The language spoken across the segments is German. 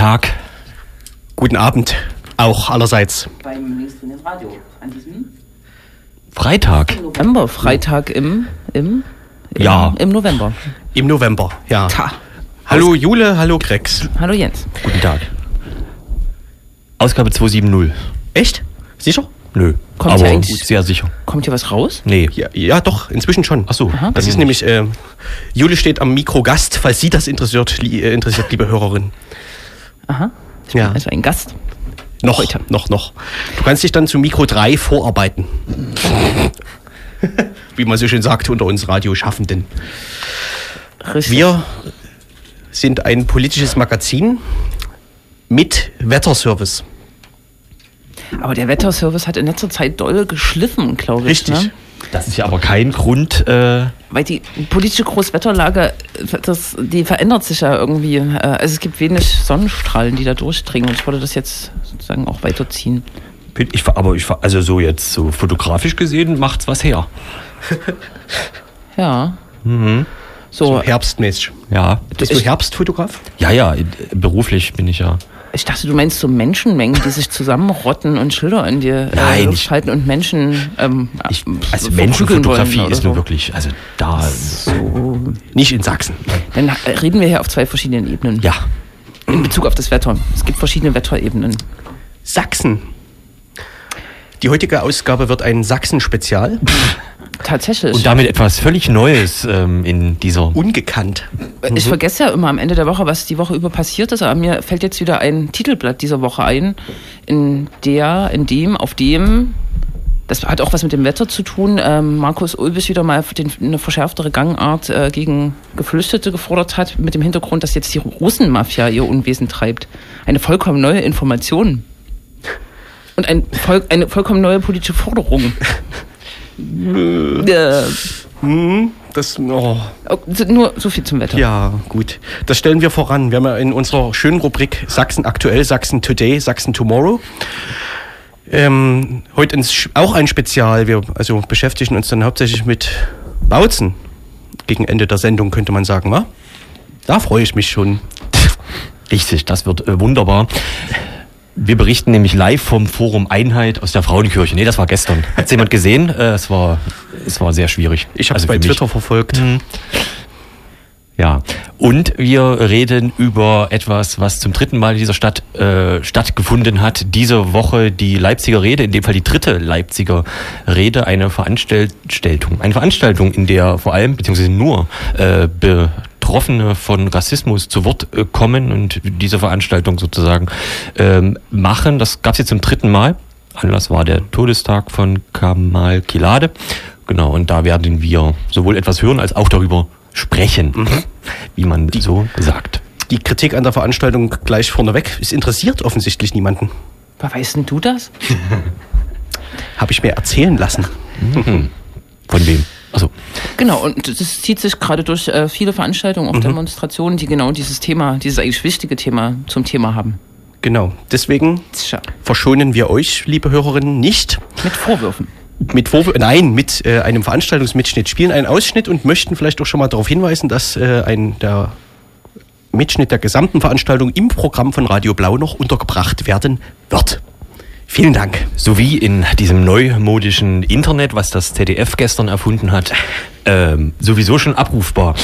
Guten Abend Guten Tag. Guten Abend, auch allerseits. beim Linksdrehenden Radio. An diesem Freitag. November, Freitag im, im, im, Ja. im November. Im November, ja. Ta. Hallo Jule, hallo Grex. Hallo Jens. Guten Tag. Ausgabe 270. Echt? Sicher? Nö. Kommt aber ja eigentlich- sehr sicher. Kommt hier was raus? Nee. Ja, ja doch, inzwischen schon. Ach so. Das ist nämlich, äh, Jule steht am Mikro Gast, falls Sie das interessiert, li äh, interessiert liebe Hörerin. Aha. Ja. Also ein Gast. Noch, Heute. noch, noch. Du kannst dich dann zu Mikro 3 vorarbeiten. Wie man so schön sagt unter uns Radioschaffenden. Richtig. Wir sind ein politisches Magazin mit Wetterservice. Aber der Wetterservice hat in letzter Zeit doll geschliffen, glaube ich. Richtig. Ne? Das ist ja aber kein Grund. Äh, Weil die politische Großwetterlage, das, die verändert sich ja irgendwie. Äh, Also es gibt wenig Sonnenstrahlen, die da durchdringen. Und ich würde das jetzt sozusagen auch weiterziehen. bin ich, aber ich, also so jetzt so fotografisch gesehen macht's was her. Ja. So So, herbstmäßig. Ja. Bist du Herbstfotograf? Ja, ja. Beruflich bin ich ja. Ich dachte, du meinst so Menschenmengen, die sich zusammenrotten und Schilder in die äh, Nein, ich- halten und Menschen ähm, Ich, äh, also Menschenfotografie ist nur so. wirklich, also da. Nicht in Sachsen. Dann äh, reden wir hier auf zwei verschiedenen Ebenen. Ja. In Bezug auf das Wetter. Es gibt verschiedene Wetterebenen. Sachsen. Die heutige Ausgabe wird ein Sachsen-Spezial. Tatsächlich. Und damit etwas völlig Neues ähm, in dieser. Ungekannt. Ich vergesse ja immer am Ende der Woche, was die Woche über passiert ist, aber mir fällt jetzt wieder ein Titelblatt dieser Woche ein, in der, in dem, auf dem, das hat auch was mit dem Wetter zu tun, ähm, Markus Ulbis wieder mal den, eine verschärftere Gangart äh, gegen Geflüchtete gefordert hat, mit dem Hintergrund, dass jetzt die Russenmafia ihr Unwesen treibt. Eine vollkommen neue Information. Und ein, voll, eine vollkommen neue politische Forderung. äh, Das, oh, oh, nur so viel zum Wetter. ja, gut. Das stellen wir voran. Wir haben ja in unserer schönen Rubrik Sachsen aktuell, Sachsen Today, Sachsen Tomorrow. Ähm, heute ins, auch ein Spezial. Wir also beschäftigen uns dann hauptsächlich mit Bautzen. Gegen Ende der Sendung könnte man sagen, wa? Da freue ich mich schon. Richtig, das wird äh, wunderbar. Wir berichten nämlich live vom Forum Einheit aus der Frauenkirche. Nee, das war gestern. Hat jemand gesehen? Äh, es, war, es war sehr schwierig. Ich habe es Also bei. Twitter verfolgt. Ja, und wir reden über etwas, was zum dritten Mal in dieser Stadt äh, stattgefunden hat. Diese Woche die Leipziger Rede, in dem Fall die dritte Leipziger Rede, eine Veranstaltung, eine Veranstaltung, in der vor allem beziehungsweise nur äh, Betroffene von Rassismus zu Wort äh, kommen und diese Veranstaltung sozusagen ähm, machen. Das gab es jetzt zum dritten Mal. Anlass war der Todestag von Kamal Kilade. Genau, und da werden wir sowohl etwas hören als auch darüber sprechen, wie man so sagt. Die Kritik an der Veranstaltung gleich vorneweg. Es interessiert offensichtlich niemanden. Aber weißt denn du das? Habe ich mir erzählen lassen. Von wem? Also Genau, und das zieht sich gerade durch äh, viele Veranstaltungen, auch Demonstrationen, die genau dieses Thema, dieses eigentlich wichtige Thema zum Thema haben. Genau. Deswegen verschonen wir euch, liebe Hörerinnen, nicht mit Vorwürfen. mit Vorwür nein, mit äh, einem Veranstaltungsmitschnitt spielen einen Ausschnitt und möchten vielleicht auch schon mal darauf hinweisen, dass äh, ein der Mitschnitt der gesamten Veranstaltung im Programm von Radio Blau noch untergebracht werden wird. Vielen Dank. sowie in diesem neumodischen Internet, was das ZDF gestern erfunden hat, ähm, sowieso schon abrufbar.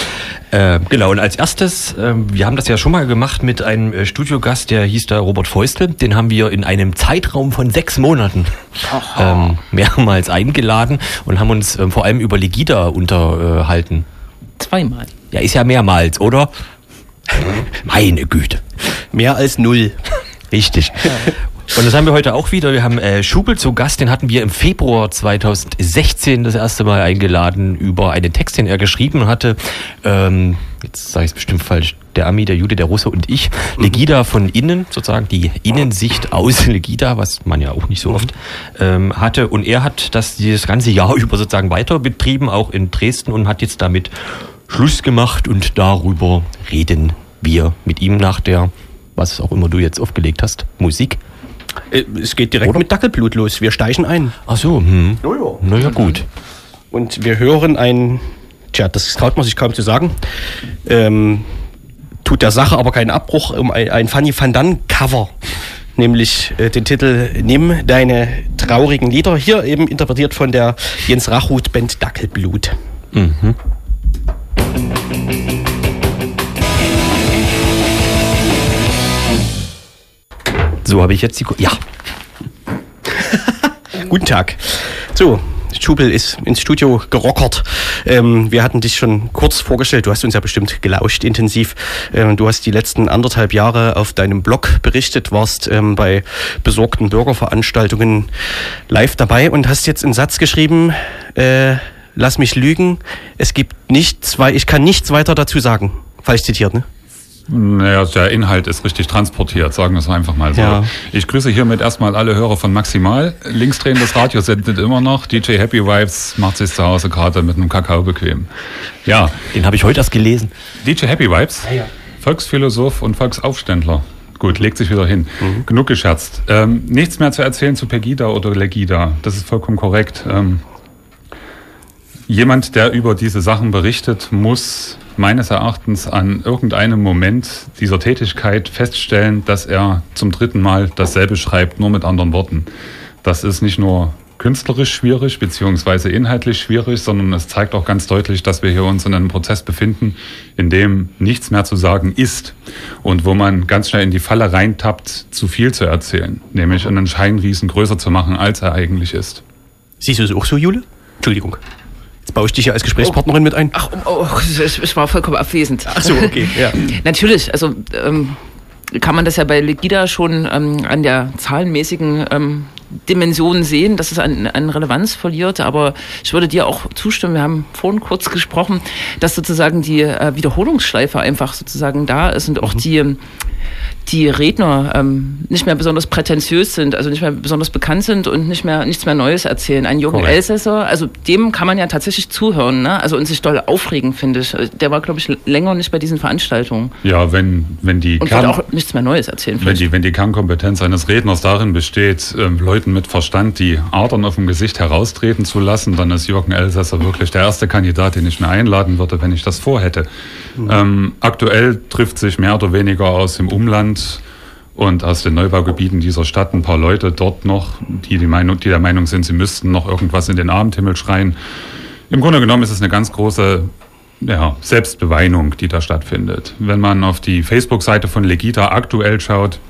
Ähm, genau, und als erstes, ähm, wir haben das ja schon mal gemacht mit einem äh, Studiogast, der hieß da Robert Feustel. Den haben wir in einem Zeitraum von sechs Monaten ähm, mehrmals eingeladen und haben uns ähm, vor allem über Legida unterhalten. Zweimal. Ja, ist ja mehrmals, oder? Meine Güte. Mehr als null. Richtig. Und das haben wir heute auch wieder. Wir haben äh, Schubel zu Gast, den hatten wir im Februar 2016 das erste Mal eingeladen über einen Text, den er geschrieben hatte. Ähm, jetzt sage ich es bestimmt falsch. Der Ami, der Jude, der Russe und ich. Legida von innen, sozusagen die Innensicht aus Legida, was man ja auch nicht so oft ähm, hatte. Und er hat das dieses ganze Jahr über sozusagen weiter betrieben, auch in Dresden und hat jetzt damit Schluss gemacht und darüber reden wir mit ihm nach der, was auch immer du jetzt aufgelegt hast, Musik. Äh, es geht direkt mit Dackelblut los. Wir steigen ein. Ach so, hm. Jojo. Naja, gut. Und wir hören ein, tja, das traut man sich kaum zu sagen, ähm, tut der Sache aber keinen Abbruch um ein, ein Fanny van Dan Cover. Nämlich äh, den Titel Nimm deine traurigen Lieder. Hier eben interpretiert von der Jens Rachut Band Dackelblut. Mhm. So habe ich jetzt die. Ko ja. Guten Tag. So, Schubel ist ins Studio gerockert. Ähm, wir hatten dich schon kurz vorgestellt. Du hast uns ja bestimmt gelauscht intensiv. Ähm, du hast die letzten anderthalb Jahre auf deinem Blog berichtet, warst ähm, bei besorgten Bürgerveranstaltungen live dabei und hast jetzt einen Satz geschrieben. Äh, lass mich lügen. Es gibt nichts, weil ich kann nichts weiter dazu sagen. Falsch zitiert, ne? Naja, der Inhalt ist richtig transportiert, sagen wir es einfach mal so. Ja. Ich grüße hiermit erstmal alle Hörer von Maximal. Linksdrehendes Radio sendet immer noch. DJ Happy Vibes macht sich zu Hause gerade mit einem Kakao bequem. Ja. Den habe ich heute erst gelesen. DJ Happy Vibes, ja, ja. Volksphilosoph und Volksaufständler. Gut, legt sich wieder hin. Mhm. Genug gescherzt. Ähm, nichts mehr zu erzählen zu Pegida oder Legida. Das ist vollkommen korrekt. Ähm, jemand, der über diese Sachen berichtet, muss meines Erachtens an irgendeinem Moment dieser Tätigkeit feststellen, dass er zum dritten Mal dasselbe schreibt, nur mit anderen Worten. Das ist nicht nur künstlerisch schwierig, beziehungsweise inhaltlich schwierig, sondern es zeigt auch ganz deutlich, dass wir hier uns in einem Prozess befinden, in dem nichts mehr zu sagen ist und wo man ganz schnell in die Falle reintappt, zu viel zu erzählen, nämlich einen Scheinriesen größer zu machen, als er eigentlich ist. Siehst du es auch so, Jule? Entschuldigung. Baue ich dich ja als Gesprächspartnerin mit ein. Ach, oh, oh, ich war vollkommen abwesend. Ach so, okay. Ja. Natürlich, also ähm, kann man das ja bei Legida schon ähm, an der zahlenmäßigen ähm, Dimension sehen, dass es an, an Relevanz verliert. Aber ich würde dir auch zustimmen, wir haben vorhin kurz gesprochen, dass sozusagen die äh, Wiederholungsschleife einfach sozusagen da ist und auch mhm. die die Redner ähm, nicht mehr besonders prätentiös sind, also nicht mehr besonders bekannt sind und nicht mehr nichts mehr Neues erzählen. Ein junger Correct. Elsässer, also dem kann man ja tatsächlich zuhören, ne? Also und sich doll aufregen, finde ich. Der war, glaube ich, länger nicht bei diesen Veranstaltungen. Ja, wenn wenn die und Kern, auch nichts mehr Neues erzählen. Wenn die wenn die Kernkompetenz eines Redners darin besteht, ähm, Leuten mit Verstand die Adern auf dem Gesicht heraustreten zu lassen, dann ist Jürgen Elsässer wirklich der erste Kandidat, den ich mir einladen würde, wenn ich das vorhätte. Mhm. Ähm, aktuell trifft sich mehr oder weniger aus dem Umland und aus den Neubaugebieten dieser Stadt ein paar Leute dort noch, die, die, Meinung, die der Meinung sind, sie müssten noch irgendwas in den Abendhimmel schreien. Im Grunde genommen ist es eine ganz große ja, Selbstbeweinung, die da stattfindet. Wenn man auf die Facebook-Seite von Legita aktuell schaut,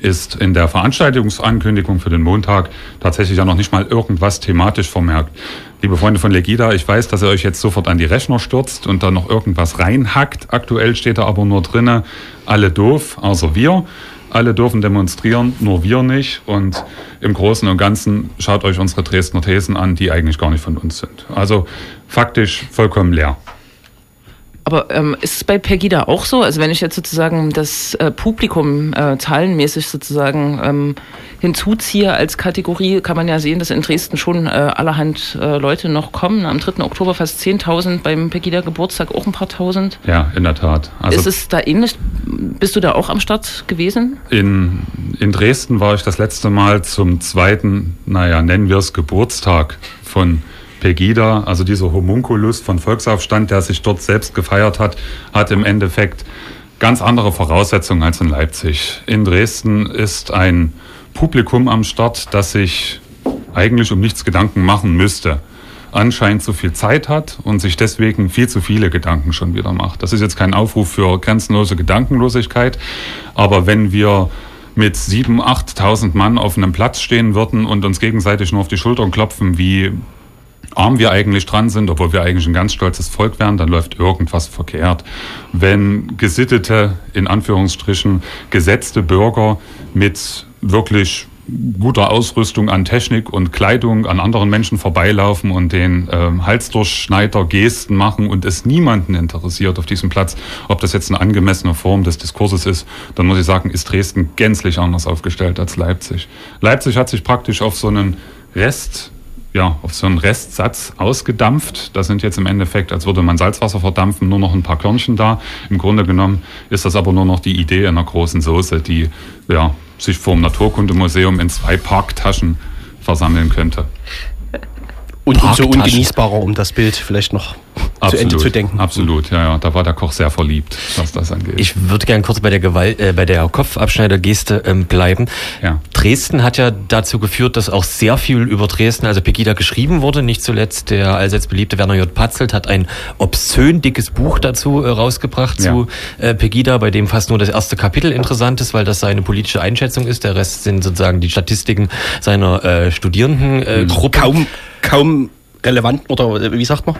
ist in der Veranstaltungsankündigung für den Montag tatsächlich ja noch nicht mal irgendwas thematisch vermerkt. Liebe Freunde von Legida, ich weiß, dass ihr euch jetzt sofort an die Rechner stürzt und da noch irgendwas reinhackt. Aktuell steht da aber nur drinne, alle doof, außer wir. Alle dürfen demonstrieren, nur wir nicht. Und im Großen und Ganzen schaut euch unsere Dresdner Thesen an, die eigentlich gar nicht von uns sind. Also faktisch vollkommen leer. Aber ähm, ist es bei Pegida auch so? Also wenn ich jetzt sozusagen das äh, Publikum äh, zahlenmäßig sozusagen ähm, hinzuziehe als Kategorie, kann man ja sehen, dass in Dresden schon äh, allerhand äh, Leute noch kommen. Am 3. Oktober fast 10.000, beim Pegida Geburtstag auch ein paar tausend. Ja, in der Tat. Also ist es da ähnlich? Bist du da auch am Start gewesen? In, in Dresden war ich das letzte Mal zum zweiten, naja, nennen wir es Geburtstag von Pegida, also dieser Homunculus von Volksaufstand, der sich dort selbst gefeiert hat, hat im Endeffekt ganz andere Voraussetzungen als in Leipzig. In Dresden ist ein Publikum am Start, das sich eigentlich um nichts Gedanken machen müsste anscheinend zu viel Zeit hat und sich deswegen viel zu viele Gedanken schon wieder macht. Das ist jetzt kein Aufruf für grenzenlose Gedankenlosigkeit, aber wenn wir mit 7.000, 8.000 Mann auf einem Platz stehen würden und uns gegenseitig nur auf die Schultern klopfen, wie arm wir eigentlich dran sind, obwohl wir eigentlich ein ganz stolzes Volk wären, dann läuft irgendwas verkehrt. Wenn gesittete, in Anführungsstrichen, gesetzte Bürger mit wirklich guter Ausrüstung an Technik und Kleidung an anderen Menschen vorbeilaufen und den ähm, Halsdurchschneider Gesten machen und es niemanden interessiert auf diesem Platz, ob das jetzt eine angemessene Form des Diskurses ist, dann muss ich sagen, ist Dresden gänzlich anders aufgestellt als Leipzig. Leipzig hat sich praktisch auf so einen Rest ja, auf so einen Restsatz ausgedampft. Da sind jetzt im Endeffekt, als würde man Salzwasser verdampfen, nur noch ein paar Körnchen da. Im Grunde genommen ist das aber nur noch die Idee einer großen Soße, die ja, sich vor dem Naturkundemuseum in zwei Parktaschen versammeln könnte. Und umso ungenießbarer, um das Bild vielleicht noch absolut, zu Ende zu denken. Absolut, ja, ja. Da war der Koch sehr verliebt, was das angeht. Ich würde gerne kurz bei der Gewalt, äh, bei der Kopfabschneidergeste ähm, bleiben. Ja. Dresden hat ja dazu geführt, dass auch sehr viel über Dresden, also Pegida, geschrieben wurde. Nicht zuletzt der allseits beliebte Werner J. Patzelt hat ein obszön dickes Buch dazu äh, rausgebracht Ja. zu äh, Pegida, bei dem fast nur das erste Kapitel interessant ist, weil das seine politische Einschätzung ist. Der Rest sind sozusagen die Statistiken seiner äh, Studierendengruppe. Äh, Gruppe. Kaum, kaum relevant oder äh, wie sagt man?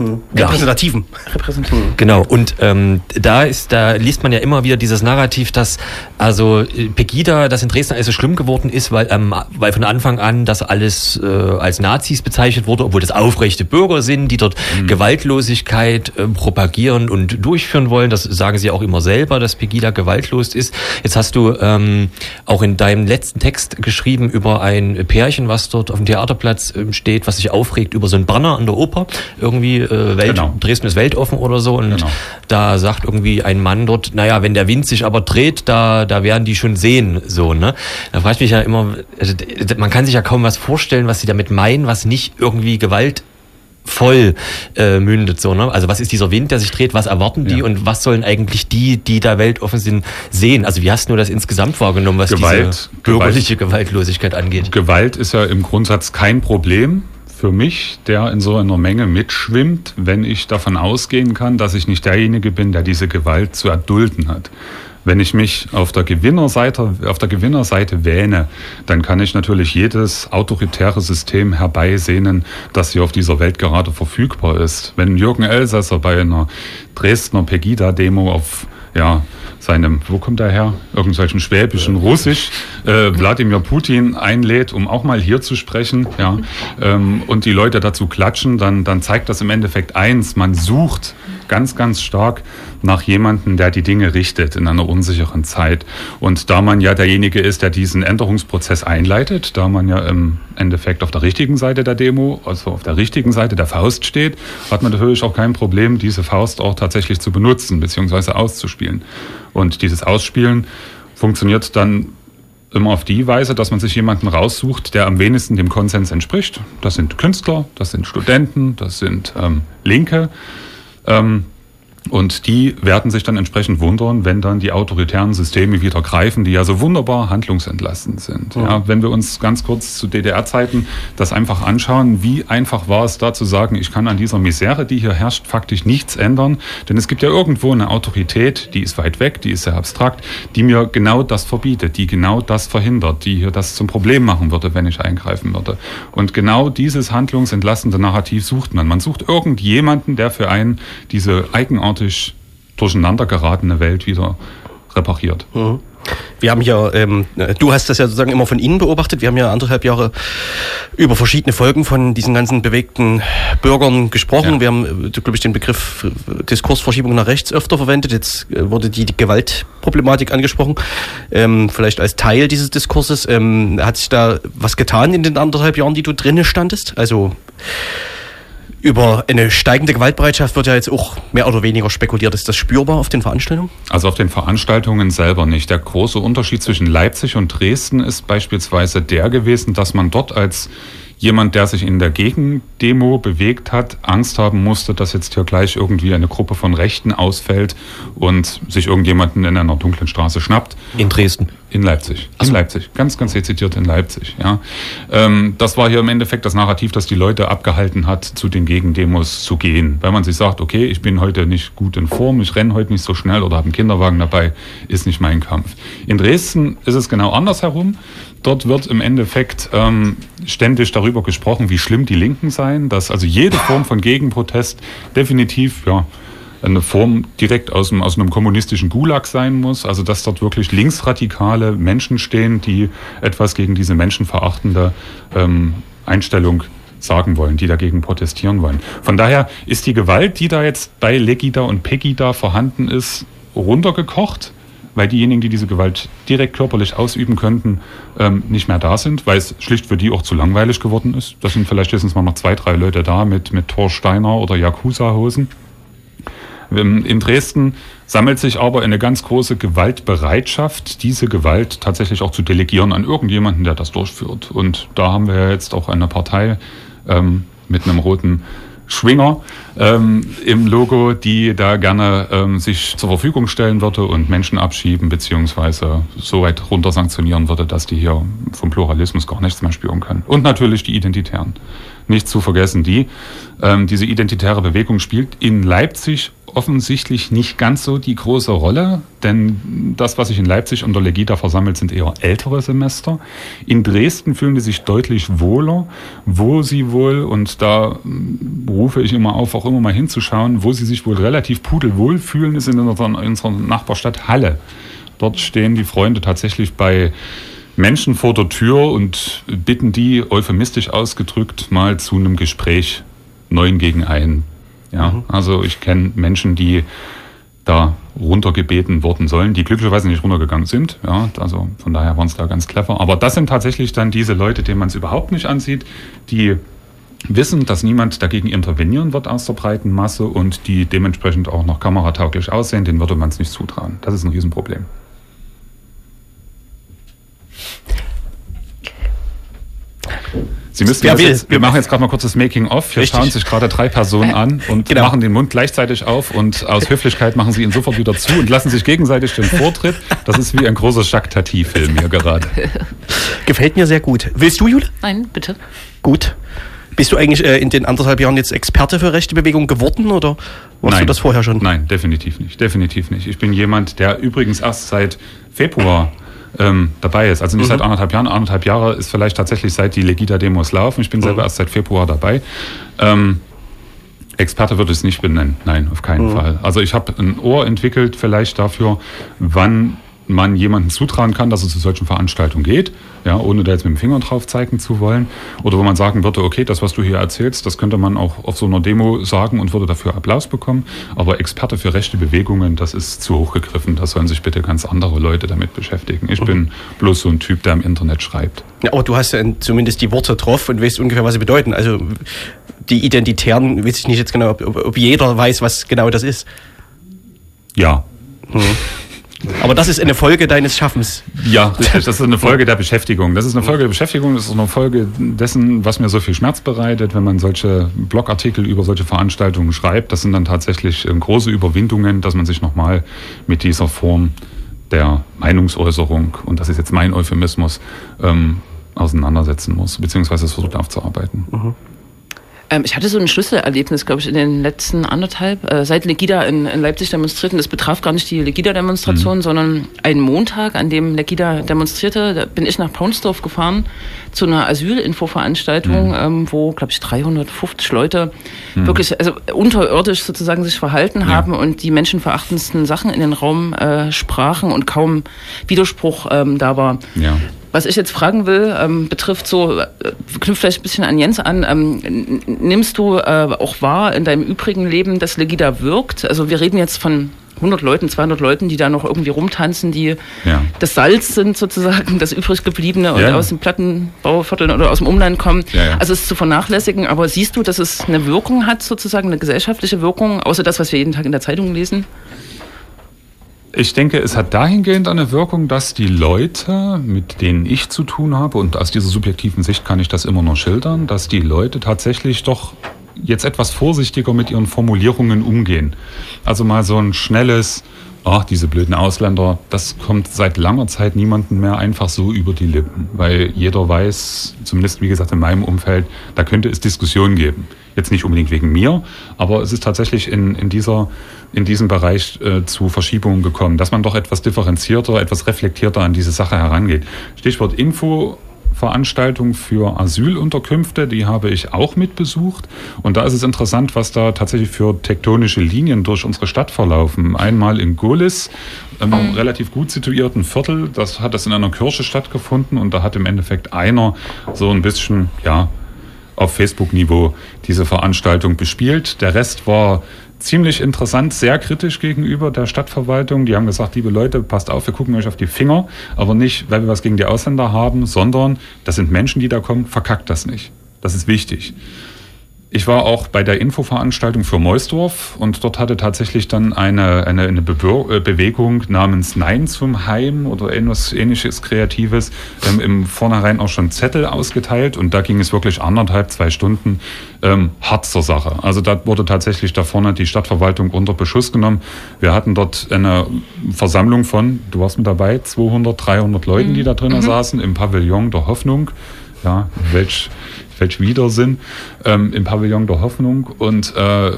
Hm. Ja. Repräsentativen. Repräsentativ. Genau, und ähm, da ist, da liest man ja immer wieder dieses Narrativ, dass also äh, Pegida, das in Dresden alles so schlimm geworden ist, weil, ähm, weil von Anfang an das alles äh, als Nazis bezeichnet wurde, obwohl das aufrechte Bürger sind, die dort Gewaltlosigkeit äh, propagieren und durchführen wollen. Das sagen sie auch immer selber, dass Pegida gewaltlos ist. Jetzt hast du ähm, auch in deinem letzten Text geschrieben über ein Pärchen, was dort auf dem Theaterplatz ähm, steht, was sich aufregt über so ein Banner an der Oper. Irgendwie äh, Welt, Genau. Dresden ist weltoffen oder so. Und Genau. da sagt irgendwie ein Mann dort, naja, wenn der Wind sich aber dreht, da, da werden die schon sehen, so, ne? Da frage ich mich ja immer, also, man kann sich ja kaum was vorstellen, was sie damit meinen, was nicht irgendwie Gewalt voll äh, mündet so ne also was ist dieser Wind der sich dreht was erwarten die Ja. und was sollen eigentlich die die da weltoffen sind sehen also wie hast du das insgesamt wahrgenommen was Gewalt- diese bürgerliche Gewaltlosigkeit angeht Gewalt ist ja im Grundsatz kein Problem für mich, der in so einer Menge mitschwimmt, wenn ich davon ausgehen kann, dass ich nicht derjenige bin, der diese Gewalt zu erdulden hat. Wenn ich mich auf der Gewinnerseite, auf der Gewinnerseite wähne, dann kann ich natürlich jedes autoritäre System herbeisehnen, das hier auf dieser Welt gerade verfügbar ist. Wenn Jürgen Elsässer bei einer Dresdner Pegida-Demo auf ja, seinem, wo kommt er her? Irgendwelchen schwäbischen Russisch, äh, Wladimir Putin einlädt, um auch mal hier zu sprechen, ja, ähm, und die Leute dazu klatschen, dann, dann zeigt das im Endeffekt eins, man sucht ganz, ganz stark nach jemandem, der die Dinge richtet in einer unsicheren Zeit. Und da man ja derjenige ist, der diesen Änderungsprozess einleitet, da man ja im Endeffekt auf der richtigen Seite der Demo, also auf der richtigen Seite der Faust steht, hat man natürlich auch kein Problem, diese Faust auch tatsächlich zu benutzen bzw. auszuspielen. Und dieses Ausspielen funktioniert dann immer auf die Weise, dass man sich jemanden raussucht, der am wenigsten dem Konsens entspricht. Das sind Künstler, das sind Studenten, das sind ähm, Linke. Ähm, und die werden sich dann entsprechend wundern, wenn dann die autoritären Systeme wieder greifen, die ja so wunderbar handlungsentlastend sind. Ja, wenn wir uns ganz kurz zu DDR-Zeiten das einfach anschauen, wie einfach war es da zu sagen, ich kann an dieser Misere, die hier herrscht, faktisch nichts ändern. Denn es gibt ja irgendwo eine Autorität, die ist weit weg, die ist sehr abstrakt, die mir genau das verbietet, die genau das verhindert, die hier das zum Problem machen würde, wenn ich eingreifen würde. Und genau dieses handlungsentlastende Narrativ sucht man. Man sucht irgendjemanden, der für einen diese eigenartig durcheinander geratene Welt wieder repariert. Wir haben ja, ähm, du hast das ja sozusagen immer von innen beobachtet. Wir haben ja anderthalb Jahre über verschiedene Folgen von diesen ganzen bewegten Bürgern gesprochen. Ja. Wir haben, äh, glaube ich, den Begriff äh, Diskursverschiebung nach rechts öfter verwendet. Jetzt äh, wurde die, die Gewaltproblematik angesprochen. Ähm, vielleicht als Teil dieses Diskurses. Ähm, hat sich da was getan in den anderthalb Jahren, die du drinnen standest? Also über eine steigende Gewaltbereitschaft wird ja jetzt auch mehr oder weniger spekuliert. Ist das spürbar auf den Veranstaltungen? Also auf den Veranstaltungen selber nicht. Der große Unterschied zwischen Leipzig und Dresden ist beispielsweise der gewesen, dass man dort als jemand, der sich in der Gegendemo bewegt hat, Angst haben musste, dass jetzt hier gleich irgendwie eine Gruppe von Rechten ausfällt und sich irgendjemanden in einer dunklen Straße schnappt. in Dresden In Leipzig. In Leipzig. Ganz, ganz dezidiert in Leipzig, ja. Ähm, das war hier im Endeffekt das Narrativ, das die Leute abgehalten hat, zu den Gegendemos zu gehen. Weil man sich sagt, okay, ich bin heute nicht gut in Form, ich renne heute nicht so schnell oder habe einen Kinderwagen dabei, ist nicht mein Kampf. In Dresden ist es genau andersherum. Dort wird im Endeffekt ähm, ständig darüber gesprochen, wie schlimm die Linken seien, dass also jede Form von Gegenprotest definitiv, ja, eine Form direkt aus, dem, aus einem kommunistischen Gulag sein muss. Also dass dort wirklich linksradikale Menschen stehen, die etwas gegen diese menschenverachtende ähm, Einstellung sagen wollen, die dagegen protestieren wollen. Von daher ist die Gewalt, die da jetzt bei Legida und Pegida vorhanden ist, runtergekocht, weil diejenigen, die diese Gewalt direkt körperlich ausüben könnten, ähm, nicht mehr da sind, weil es schlicht für die auch zu langweilig geworden ist. Das sind vielleicht höchstens mal noch zwei, drei Leute da mit, mit Thor Steiner oder Yakuza-Hosen. Ähm, In Dresden sammelt sich aber eine ganz große Gewaltbereitschaft, diese Gewalt tatsächlich auch zu delegieren an irgendjemanden, der das durchführt. Und da haben wir jetzt auch eine Partei ähm, mit einem roten Schwinger ähm, im Logo, die da gerne ähm, sich zur Verfügung stellen würde und Menschen abschieben beziehungsweise so weit runter sanktionieren würde, dass die hier vom Pluralismus gar nichts mehr spüren können. Und natürlich die Identitären. Nicht zu vergessen, die ähm, diese identitäre Bewegung spielt in Leipzig offensichtlich nicht ganz so die große Rolle, denn das, was sich in Leipzig unter Legida versammelt, sind eher ältere Semester. In Dresden fühlen die sich deutlich wohler, wo sie wohl, und da hm, rufe ich immer auf, auch immer mal hinzuschauen, wo sie sich wohl relativ pudelwohl fühlen, ist in unserer, Nachbarstadt Halle. Dort stehen die Freunde tatsächlich bei Menschen vor der Tür und bitten die, euphemistisch ausgedrückt, mal zu einem Gespräch neun gegen einen ja, mhm. also ich kenne Menschen, die da runtergebeten worden sollen, die glücklicherweise nicht runtergegangen sind. Ja, also von daher waren es da ganz clever. Aber das sind tatsächlich dann diese Leute, denen man es überhaupt nicht ansieht, die wissen, dass niemand dagegen intervenieren wird aus der breiten Masse und die dementsprechend auch noch kameratauglich aussehen, denen würde man es nicht zutrauen. Das ist ein Riesenproblem. Sie müssen ja, jetzt, wir machen jetzt gerade mal kurz das Making-of. Hier Richtig. schauen sich gerade drei Personen an und genau. machen den Mund gleichzeitig auf und aus Höflichkeit machen sie ihn sofort wieder zu und lassen sich gegenseitig den Vortritt. Das ist wie ein großer Jacques Tati-Film hier gerade. Gefällt mir sehr gut. Willst du, Jule? Nein, bitte. Gut. Bist du eigentlich äh, in den anderthalb Jahren jetzt Experte für rechte Bewegung geworden oder warst Nein. du das vorher schon? Nein, definitiv nicht. Definitiv nicht. Ich bin jemand, der übrigens erst seit Februar ähm, dabei ist. Also nicht mhm. seit anderthalb Jahren. Anderthalb Jahre ist vielleicht tatsächlich seit die Legida-Demos laufen. Ich bin mhm. selber erst seit Februar dabei. Ähm, Experte würde ich es nicht benennen. Nein, auf keinen mhm. Fall. Also ich habe ein Ohr entwickelt vielleicht dafür, wann man jemanden zutrauen kann, dass er zu solchen Veranstaltungen geht, ja, ohne da jetzt mit dem Finger drauf zeigen zu wollen. Oder wo man sagen würde, okay, das, was du hier erzählst, das könnte man auch auf so einer Demo sagen und würde dafür Applaus bekommen. Aber Experte für rechte Bewegungen, das ist zu hoch gegriffen. Da sollen sich bitte ganz andere Leute damit beschäftigen. Ich mhm. bin bloß so ein Typ, der im Internet schreibt. Ja, aber du hast ja zumindest die Worte drauf und weißt ungefähr, was sie bedeuten. Also die Identitären, weiß ich nicht jetzt genau, ob, ob jeder weiß, was genau das ist. Ja. Mhm. Aber das ist eine Folge deines Schaffens. Ja, Das ist eine Folge der Beschäftigung. Das ist eine Folge der Beschäftigung. Das ist eine Folge dessen, was mir so viel Schmerz bereitet, wenn man solche Blogartikel über solche Veranstaltungen schreibt. Das sind dann tatsächlich ähm, große Überwindungen, dass man sich nochmal mit dieser Form der Meinungsäußerung, und das ist jetzt mein Euphemismus, ähm, auseinandersetzen muss, beziehungsweise es versucht aufzuarbeiten. Mhm. Ähm, ich hatte so ein Schlüsselerlebnis, glaube ich, in den letzten anderthalb, äh, seit Legida in, in Leipzig demonstriert. Und das betraf gar nicht die Legida-Demonstration, mhm. sondern einen Montag, an dem Legida demonstrierte. Da bin ich nach Paunsdorf gefahren zu einer Asylinfo-Veranstaltung, mhm. ähm, wo, glaube ich, 350 Leute mhm. wirklich also unterirdisch sozusagen sich verhalten ja. haben und die menschenverachtendsten Sachen in den Raum äh, sprachen und kaum Widerspruch ähm, da war. Ja. Was ich jetzt fragen will, ähm, betrifft so, äh, knüpft vielleicht ein bisschen an Jens an, ähm, nimmst du äh, auch wahr in deinem übrigen Leben, dass Legida wirkt? Also wir reden jetzt von 100 Leuten, 200 Leuten, die da noch irgendwie rumtanzen, die ja. das Salz sind sozusagen, das übrig gebliebene und ja. aus dem Plattenbauviertel oder aus dem Umland kommen. Ja, also es ist zu vernachlässigen, aber siehst du, dass es eine Wirkung hat, sozusagen eine gesellschaftliche Wirkung, außer das, was wir jeden Tag in der Zeitung lesen? Ich denke, es hat dahingehend eine Wirkung, dass die Leute, mit denen ich zu tun habe, und aus dieser subjektiven Sicht kann ich das immer noch schildern, dass die Leute tatsächlich doch jetzt etwas vorsichtiger mit ihren Formulierungen umgehen. Also mal so ein schnelles, ach, diese blöden Ausländer, das kommt seit langer Zeit niemandem mehr einfach so über die Lippen, weil jeder weiß, zumindest wie gesagt in meinem Umfeld, da könnte es Diskussionen geben. Jetzt nicht unbedingt wegen mir, aber es ist tatsächlich in, in, dieser, in diesem Bereich äh, zu Verschiebungen gekommen, dass man doch etwas differenzierter, etwas reflektierter an diese Sache herangeht. Stichwort Info, Veranstaltung für Asylunterkünfte, die habe ich auch mitbesucht. Und da ist es interessant, was da tatsächlich für tektonische Linien durch unsere Stadt verlaufen. Einmal in Golis, einem relativ gut situierten Viertel, das hat das in einer Kirche stattgefunden und da hat im Endeffekt einer so ein bisschen, ja, auf Facebook-Niveau diese Veranstaltung bespielt. Der Rest war ziemlich interessant, sehr kritisch gegenüber der Stadtverwaltung. Die haben gesagt, liebe Leute, passt auf, wir gucken euch auf die Finger, aber nicht, weil wir was gegen die Ausländer haben, sondern das sind Menschen, die da kommen, verkackt das nicht. Das ist wichtig. Ich war auch bei der Infoveranstaltung für Meusdorf und dort hatte tatsächlich dann eine, eine, eine äh, Bewegung namens Nein zum Heim oder etwas ähnliches Kreatives ähm, im Vornherein auch schon Zettel ausgeteilt und da ging es wirklich anderthalb, zwei Stunden ähm, hart zur Sache. Also da wurde tatsächlich da vorne die Stadtverwaltung unter Beschuss genommen. Wir hatten dort eine Versammlung von, du warst mit dabei, 200, 300 Leuten, die da drinnen mhm. saßen im Pavillon der Hoffnung. Ja, welch welch Widersinn, ähm, im Pavillon der Hoffnung. Und äh,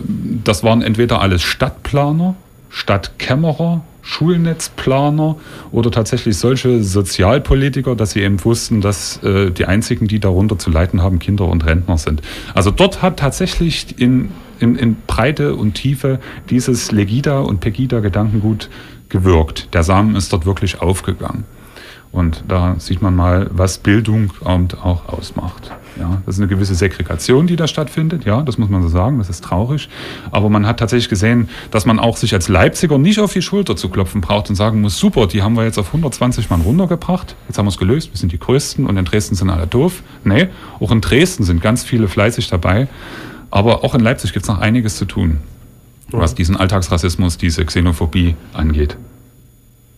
das waren entweder alles Stadtplaner, Stadtkämmerer, Schulnetzplaner oder tatsächlich solche Sozialpolitiker, dass sie eben wussten, dass äh, die einzigen, die darunter zu leiden haben, Kinder und Rentner sind. Also dort hat tatsächlich in, in, in Breite und Tiefe dieses Legida und Pegida-Gedankengut gewirkt. Der Samen ist dort wirklich aufgegangen. Und da sieht man mal, was Bildung auch ausmacht. Ja, das ist eine gewisse Segregation, die da stattfindet. Ja, das muss man so sagen. Das ist traurig. Aber man hat tatsächlich gesehen, dass man auch sich als Leipziger nicht auf die Schulter zu klopfen braucht und sagen muss, super, die haben wir jetzt auf 120 Mann runtergebracht. Jetzt haben wir es gelöst. Wir sind die Größten und in Dresden sind alle doof. Nee, auch in Dresden sind ganz viele fleißig dabei. Aber auch in Leipzig gibt es noch einiges zu tun, was diesen Alltagsrassismus, diese Xenophobie angeht.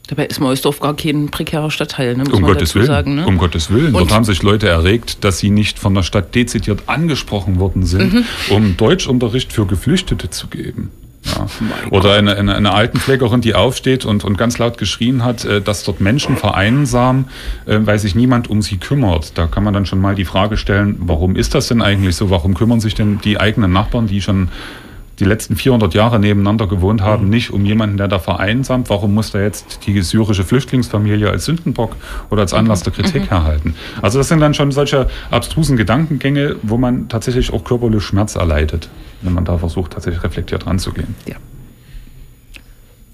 Dabei ist Meusdorf gar kein prekärer Stadtteil, ne, muss um man Gottes dazu Willen. sagen. Ne? Um Gottes Willen. Und Dort haben sich Leute erregt, dass sie nicht von der Stadt dezidiert angesprochen worden sind, mhm. um Deutschunterricht für Geflüchtete zu geben. Ja. Oder eine, eine, eine Altenpflegerin, die aufsteht und, und ganz laut geschrien hat, äh, dass dort Menschen vereinsamen, äh, weil sich niemand um sie kümmert. Da kann man dann schon mal die Frage stellen, warum ist das denn eigentlich so? Warum kümmern sich denn die eigenen Nachbarn, die schon die letzten 400 Jahre nebeneinander gewohnt haben, mhm. nicht um jemanden, der da vereinsamt. Warum muss da jetzt die syrische Flüchtlingsfamilie als Sündenbock oder als Anlass der Kritik mhm. herhalten? Also das sind dann schon solche abstrusen Gedankengänge, wo man tatsächlich auch körperlich Schmerz erleidet, wenn man da versucht, tatsächlich reflektiert ranzugehen. Ja.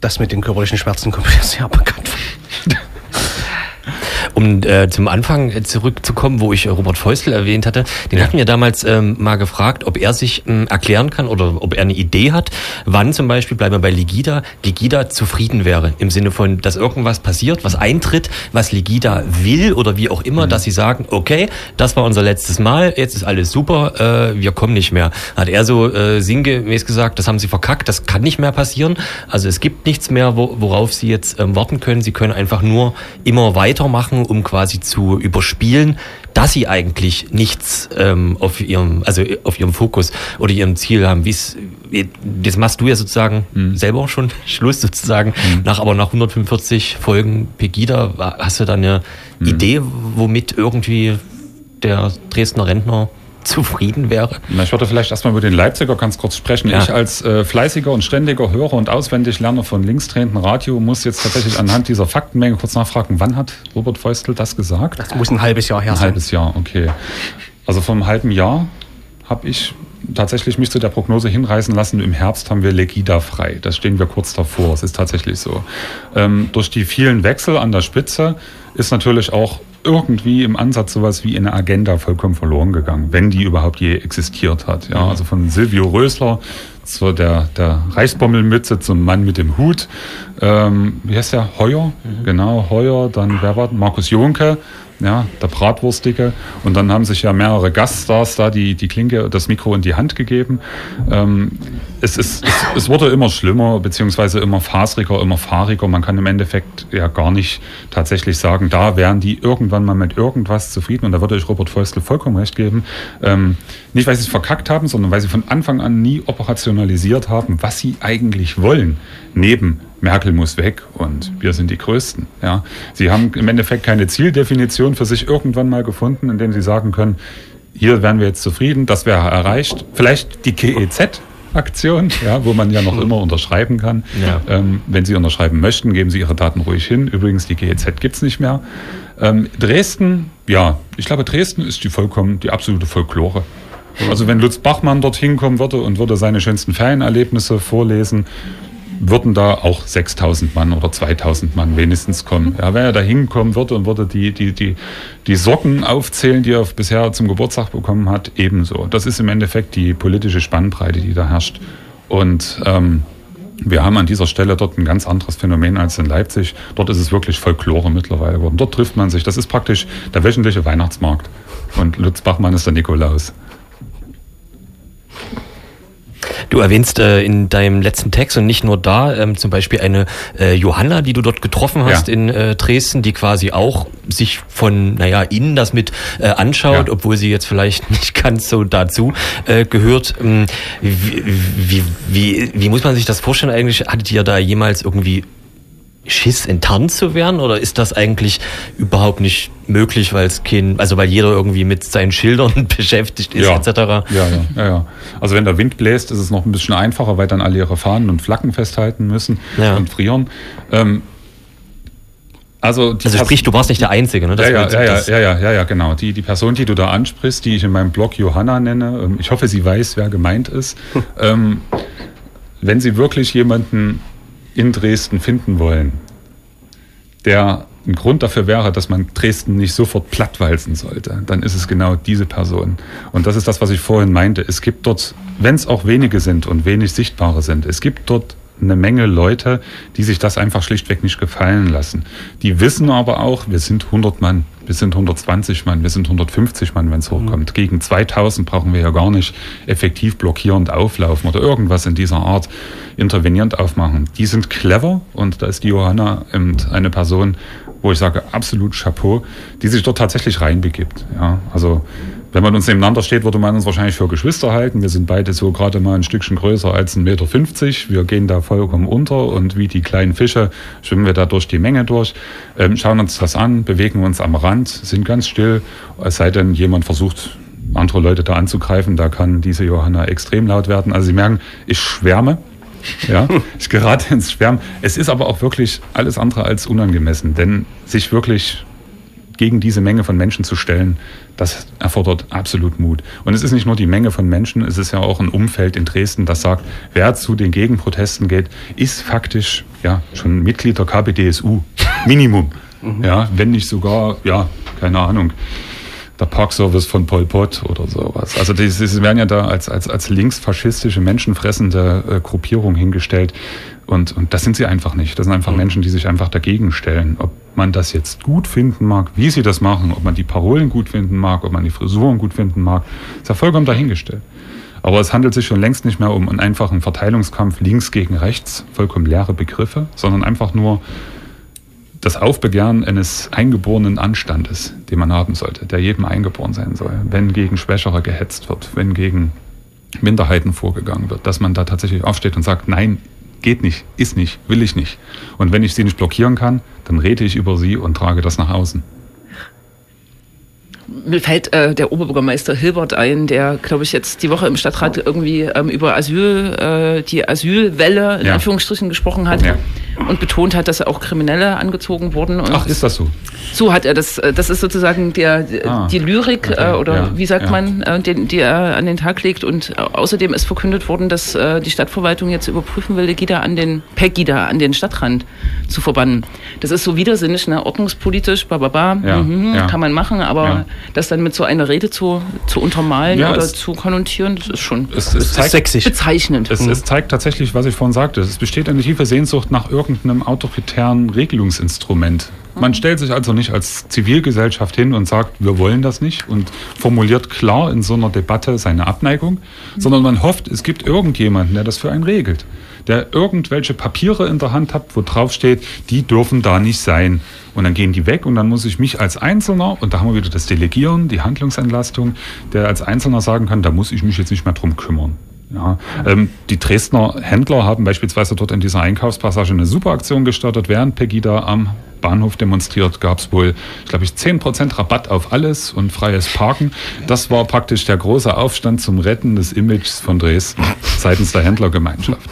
Das mit den körperlichen Schmerzen kommt mir sehr bekannt vor. Um äh, zum Anfang zurückzukommen, wo ich äh, Robert Feustel erwähnt hatte, den hatten wir damals ähm, mal gefragt, ob er sich ähm, erklären kann oder ob er eine Idee hat, wann zum Beispiel, bleiben wir bei Ligida, Ligida zufrieden wäre. Im Sinne von, dass irgendwas passiert, was eintritt, was Ligida will oder wie auch immer, mhm. dass sie sagen, okay, das war unser letztes Mal, jetzt ist alles super, äh, wir kommen nicht mehr. Hat er so äh, sinngemäß gesagt, das haben sie verkackt, das kann nicht mehr passieren. Also es gibt nichts mehr, wo, worauf sie jetzt ähm, warten können. Sie können einfach nur immer weitermachen machen, um quasi zu überspielen, dass sie eigentlich nichts ähm, auf ihrem, also auf ihrem Fokus oder ihrem Ziel haben. Wie's, das machst du ja sozusagen mhm. selber schon Schluss sozusagen. Mhm. Nach aber nach 145 Folgen Pegida hast du da eine mhm. Idee, womit irgendwie der Dresdner Rentner zufrieden wäre? Na, ich würde vielleicht erstmal über den Leipziger ganz kurz sprechen. Ja. Ich als äh, fleißiger und ständiger Hörer und Auswendiglerner von linksdrehenden Radio muss jetzt tatsächlich anhand dieser Faktenmenge kurz nachfragen, wann hat Robert Feustel das gesagt? Das muss ein halbes Jahr her sein. Ein halbes Jahr, okay. Also vor einem halben Jahr habe ich tatsächlich mich zu der Prognose hinreißen lassen, im Herbst haben wir Legida frei. Das stehen wir kurz davor. Es ist tatsächlich so. Ähm, durch die vielen Wechsel an der Spitze ist natürlich auch irgendwie im Ansatz sowas wie eine Agenda vollkommen verloren gegangen, wenn die überhaupt je existiert hat. Ja, also von Silvio Rösler zu der, der Reichsbommelmütze zum Mann mit dem Hut. Ähm, wie heißt der? Heuer? Mhm. Genau, Heuer. Dann, wer war Markus Jonke ja, der Bratwurstige. Und dann haben sich ja mehrere Gaststars da die, die Klinke, das Mikro in die Hand gegeben. Ähm, es, ist, es, es wurde immer schlimmer, beziehungsweise immer fasriger, immer fahriger. Man kann im Endeffekt ja gar nicht tatsächlich sagen, da wären die irgendwann mal mit irgendwas zufrieden. Und da würde ich Robert Feustel vollkommen recht geben. Ähm, nicht, weil sie es verkackt haben, sondern weil sie von Anfang an nie operationalisiert haben, was sie eigentlich wollen. Neben Merkel muss weg und wir sind die Größten. Ja. Sie haben im Endeffekt keine Zieldefinition für sich irgendwann mal gefunden, indem sie sagen können, hier wären wir jetzt zufrieden, das wäre erreicht. Vielleicht die GEZ. Aktion, ja, wo man ja noch immer unterschreiben kann. Ja. Ähm, wenn Sie unterschreiben möchten, geben Sie Ihre Daten ruhig hin. Übrigens, die GEZ gibt's nicht mehr. Ähm, Dresden, ja, ich glaube, Dresden ist die vollkommen, die absolute Folklore. Also wenn Lutz Bachmann dorthin kommen würde und würde seine schönsten Ferienerlebnisse vorlesen, würden da auch 6000 Mann oder 2000 Mann wenigstens kommen. Ja, wenn er da hinkommen würde und würde die, die, die, die Socken aufzählen, die er bisher zum Geburtstag bekommen hat, ebenso. Das ist im Endeffekt die politische Spannbreite, die da herrscht. Und ähm, wir haben an dieser Stelle dort ein ganz anderes Phänomen als in Leipzig. Dort ist es wirklich Folklore mittlerweile geworden. Dort trifft man sich. Das ist praktisch der wöchentliche Weihnachtsmarkt. Und Lutz Bachmann ist der Nikolaus. Du erwähnst äh, in deinem letzten Text und nicht nur da, ähm, zum Beispiel eine äh, Johanna, die du dort getroffen hast Ja. in äh, Dresden, die quasi auch sich von, naja, innen das mit äh, anschaut, Ja. obwohl sie jetzt vielleicht nicht ganz so dazu äh, gehört. Ähm, wie, wie, wie, wie muss man sich das vorstellen eigentlich? Hattet ihr da jemals irgendwie Schiss, enttarnt zu werden? Oder ist das eigentlich überhaupt nicht möglich, weil es kein, also weil jeder irgendwie mit seinen Schildern beschäftigt ist, etc.? Ja, ja, ja, ja. Also wenn der Wind bläst, ist es noch ein bisschen einfacher, weil dann alle ihre Fahnen und Flaggen festhalten müssen Ja. und frieren. Ähm, also, Also sprich, du warst nicht der Einzige, ne? Ja, ja, ja, ja, ja, ja, ja, ja, genau. Die, die Person, die du da ansprichst, die ich in meinem Blog Johanna nenne, ähm, ich hoffe, sie weiß, wer gemeint ist. ähm, wenn Sie wirklich jemanden in Dresden finden wollen, der ein Grund dafür wäre, dass man Dresden nicht sofort plattwalzen sollte, dann ist es genau diese Person. Und das ist das, was ich vorhin meinte. Es gibt dort, wenn es auch wenige sind und wenig sichtbare sind, es gibt dort eine Menge Leute, die sich das einfach schlichtweg nicht gefallen lassen. Die wissen aber auch, wir sind 100 Mann, wir sind 120 Mann, wir sind 150 Mann, wenn es hochkommt. Gegen 2000 brauchen wir ja gar nicht effektiv blockierend auflaufen oder irgendwas in dieser Art intervenierend aufmachen. Die sind clever und da ist die Johanna eine Person, wo ich sage, absolut Chapeau, die sich dort tatsächlich reinbegibt. Ja, also wenn man uns nebeneinander steht, würde man uns wahrscheinlich für Geschwister halten. Wir sind beide so gerade mal ein Stückchen größer als 1,50 Meter. Wir gehen da vollkommen unter und wie die kleinen Fische schwimmen wir da durch die Menge durch, ähm, schauen uns das an, bewegen uns am Rand, sind ganz still, es sei denn, jemand versucht, andere Leute da anzugreifen, da kann diese Johanna extrem laut werden. Also Sie merken, ich schwärme. Ja, ich gerate ins Schwärmen. Es ist aber auch wirklich alles andere als unangemessen, denn sich wirklich gegen diese Menge von Menschen zu stellen, das erfordert absolut Mut. Und es ist nicht nur die Menge von Menschen, es ist ja auch ein Umfeld in Dresden, das sagt, wer zu den Gegenprotesten geht, ist faktisch ja schon Mitglied der KPDSU. Minimum. Ja, wenn nicht sogar, ja, keine Ahnung, der Parkservice von Pol Pot oder sowas. Also die, sie werden ja da als, als, als linksfaschistische, menschenfressende äh, Gruppierung hingestellt. Und, und das sind sie einfach nicht. Das sind einfach Menschen, die sich einfach dagegen stellen. Ob man das jetzt gut finden mag, wie sie das machen, ob man die Parolen gut finden mag, ob man die Frisuren gut finden mag, ist ja vollkommen dahingestellt. Aber es handelt sich schon längst nicht mehr um einen einfachen Verteilungskampf links gegen rechts, vollkommen leere Begriffe, sondern einfach nur das Aufbegehren eines eingeborenen Anstandes, den man haben sollte, der jedem eingeboren sein soll, wenn gegen Schwächere gehetzt wird, wenn gegen Minderheiten vorgegangen wird, dass man da tatsächlich aufsteht und sagt, nein, geht nicht, ist nicht, will ich nicht. Und wenn ich sie nicht blockieren kann, dann rede ich über sie und trage das nach außen. Mir fällt äh, der Oberbürgermeister Hilbert ein, der, glaube ich, jetzt die Woche im Stadtrat irgendwie ähm, über Asyl, äh, die Asylwelle in Ja. Anführungsstrichen gesprochen hat Ja. Und betont hat, dass auch Kriminelle angezogen wurden. Und Ach, ist das so? so hat er das. äh, Das ist sozusagen der Ah, die Lyrik okay, äh, oder ja, wie sagt ja. man, äh, den, die er an den Tag legt. Und außerdem ist verkündet worden, dass äh, die Stadtverwaltung jetzt überprüfen will, Legida an den Pegida an den Stadtrand zu verbannen. Das ist so widersinnig, ne? ordnungspolitisch, bababa, Ja, mhm, ja. kann man machen, aber Ja. das dann mit so einer Rede zu, zu untermalen Ja, oder es- zu konnotieren, das ist schon Es, es, Das ist zeigt, bezeichnend. Es, es zeigt tatsächlich, was ich vorhin sagte. Es besteht eine tiefe Sehnsucht nach irgendeinem autoritären Regelungsinstrument. Man stellt sich also nicht als Zivilgesellschaft hin und sagt, wir wollen das nicht und formuliert klar in so einer Debatte seine Abneigung, sondern man hofft, es gibt irgendjemanden, der das für einen regelt. Der irgendwelche Papiere in der Hand hat, wo drauf steht, die dürfen da nicht sein. Und dann gehen die weg und dann muss ich mich als Einzelner, und da haben wir wieder das Delegieren, die Handlungsentlastung, der als Einzelner sagen kann, da muss ich mich jetzt nicht mehr drum kümmern. Ja, ähm, die Dresdner Händler haben beispielsweise dort in dieser Einkaufspassage eine super Aktion gestartet. Während Pegida am Bahnhof demonstriert, gab es wohl, ich glaube ich, 10% Rabatt auf alles und freies Parken. Das war praktisch der große Aufstand zum Retten des Images von Dresden seitens der Händlergemeinschaft.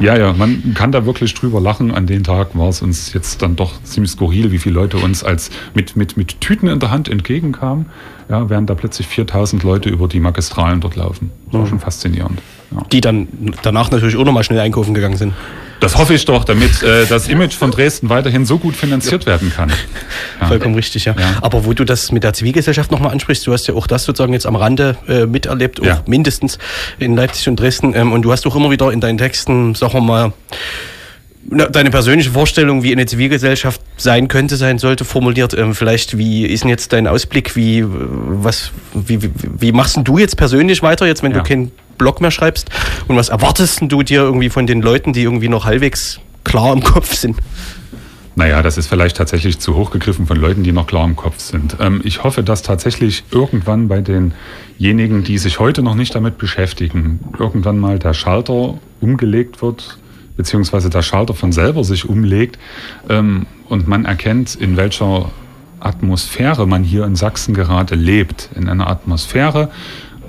Ja, ja, man kann da wirklich drüber lachen. An den Tag war es uns jetzt dann doch ziemlich skurril, wie viele Leute uns als mit, mit, mit Tüten in der Hand entgegenkamen, ja, während da plötzlich 4000 Leute über die Magistralen dort laufen. Das war schon faszinierend. Ja. Die dann danach natürlich auch nochmal schnell einkaufen gegangen sind. Das hoffe ich doch, damit äh, das Image von Dresden weiterhin so gut finanziert werden kann. Ja. Vollkommen richtig, ja. Ja. Aber wo du das mit der Zivilgesellschaft nochmal ansprichst, du hast ja auch das sozusagen jetzt am Rande äh, miterlebt, auch Ja. mindestens in Leipzig und Dresden. Ähm, und du hast auch immer wieder in deinen Texten, sagen wir mal, deine persönliche Vorstellung, wie eine Zivilgesellschaft sein könnte, sein sollte, formuliert. Ähm, vielleicht, wie ist denn jetzt dein Ausblick? Wie, äh, was, wie, wie, wie machst denn du jetzt persönlich weiter, jetzt wenn Ja. du kein Blog mehr schreibst. Und was erwartest du dir irgendwie von den Leuten, die irgendwie noch halbwegs klar im Kopf sind? Naja, das ist vielleicht tatsächlich zu hoch gegriffen von Leuten, die noch klar im Kopf sind. Ähm, ich hoffe, dass tatsächlich irgendwann bei denjenigen, die sich heute noch nicht damit beschäftigen, irgendwann mal der Schalter umgelegt wird, beziehungsweise der Schalter von selber sich umlegt ähm, und man erkennt, in welcher Atmosphäre man hier in Sachsen gerade lebt. In einer Atmosphäre,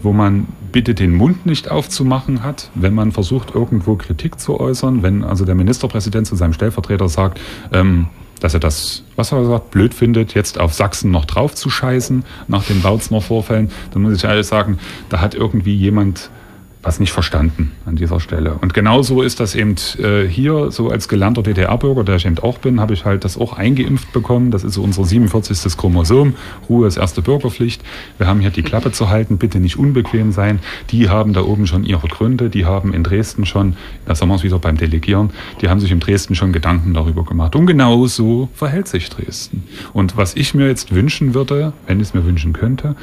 wo man bitte den Mund nicht aufzumachen hat, wenn man versucht, irgendwo Kritik zu äußern, wenn also der Ministerpräsident zu seinem Stellvertreter sagt, ähm, dass er das, was er sagt, blöd findet, jetzt auf Sachsen noch drauf zu scheißen nach den Bautzner Vorfällen, dann muss ich alles sagen, da hat irgendwie jemand was nicht verstanden an dieser Stelle. Und genauso ist das eben äh, hier, so als gelernter DDR-Bürger, der ich eben auch bin, habe ich halt das auch eingeimpft bekommen. Das ist so unser 47. Chromosom. Ruhe ist erste Bürgerpflicht. Wir haben hier die Klappe zu halten, bitte nicht unbequem sein. Die haben da oben schon ihre Gründe. Die haben in Dresden schon, da sagen wir es wieder beim Delegieren, die haben sich in Dresden schon Gedanken darüber gemacht. Und genau so verhält sich Dresden. Und was ich mir jetzt wünschen würde, wenn ich es mir wünschen könnte,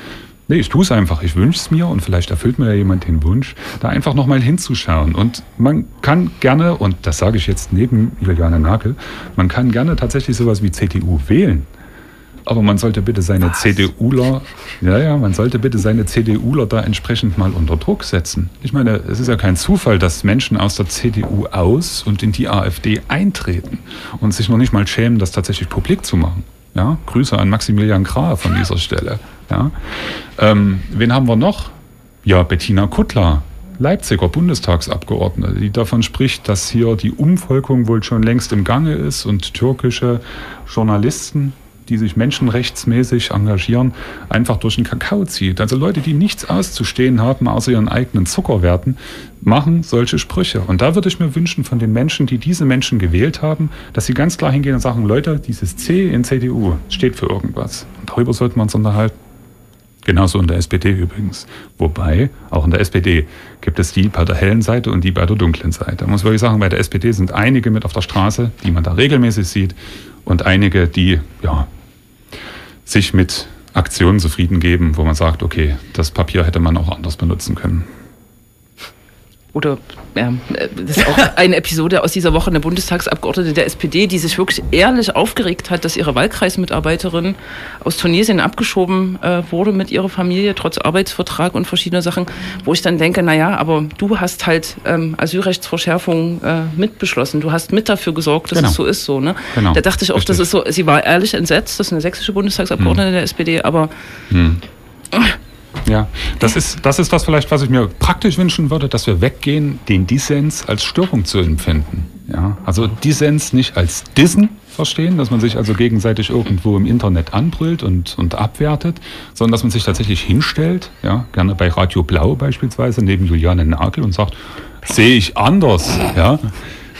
Nee, ich tue es einfach. Ich wünsche es mir und vielleicht erfüllt mir ja jemand den Wunsch, da einfach nochmal hinzuschauen. Und man kann gerne, und das sage ich jetzt neben Juliane Nagel, man kann gerne tatsächlich sowas wie CDU wählen. Aber man sollte bitte seine Was? CDUler, ja, ja, man sollte bitte seine CDUler da entsprechend mal unter Druck setzen. Ich meine, es ist ja kein Zufall, dass Menschen aus der CDU aus und in die AfD eintreten und sich noch nicht mal schämen, das tatsächlich publik zu machen. Ja, Grüße an Maximilian Krah von dieser Stelle. Ja. Ähm, wen haben wir noch? Ja, Bettina Kuttler, Leipziger Bundestagsabgeordnete, die davon spricht, dass hier die Umvolkung wohl schon längst im Gange ist und türkische Journalisten die sich menschenrechtsmäßig engagieren, einfach durch den Kakao zieht. Also Leute, die nichts auszustehen haben, außer ihren eigenen Zuckerwerten, machen solche Sprüche. Und da würde ich mir wünschen von den Menschen, die diese Menschen gewählt haben, dass sie ganz klar hingehen und sagen, Leute, dieses C in CDU steht für irgendwas. Und darüber sollten wir uns unterhalten. Genauso in der SPD übrigens. Wobei, auch in der SPD gibt es die bei der hellen Seite und die bei der dunklen Seite. Da muss wirklich sagen, bei der SPD sind einige mit auf der Straße, die man da regelmäßig sieht und einige, die ja, sich mit Aktionen zufrieden geben, wo man sagt, okay, das Papier hätte man auch anders benutzen können oder ja, das ist auch eine Episode aus dieser Woche, eine Bundestagsabgeordnete der SPD, die sich wirklich ehrlich aufgeregt hat, dass ihre Wahlkreismitarbeiterin aus Tunesien abgeschoben äh, wurde mit ihrer Familie, trotz Arbeitsvertrag und verschiedener Sachen, wo ich dann denke, na ja, aber du hast halt ähm, Asylrechtsverschärfung äh, mitbeschlossen, du hast mit dafür gesorgt, dass genau. es so ist, so, ne? Genau. Da dachte ich auch, das ist so, sie war ehrlich entsetzt, das ist eine sächsische Bundestagsabgeordnete hm. der SPD, aber hm. Ja, das ist, das ist das vielleicht, was ich mir praktisch wünschen würde, dass wir weggehen, den Dissens als Störung zu empfinden. Ja, also Dissens nicht als Dissen verstehen, dass man sich also gegenseitig irgendwo im Internet anbrüllt und, und abwertet, sondern dass man sich tatsächlich hinstellt, ja, gerne bei Radio Blau beispielsweise, neben Juliane Nagel und sagt, sehe ich anders, ja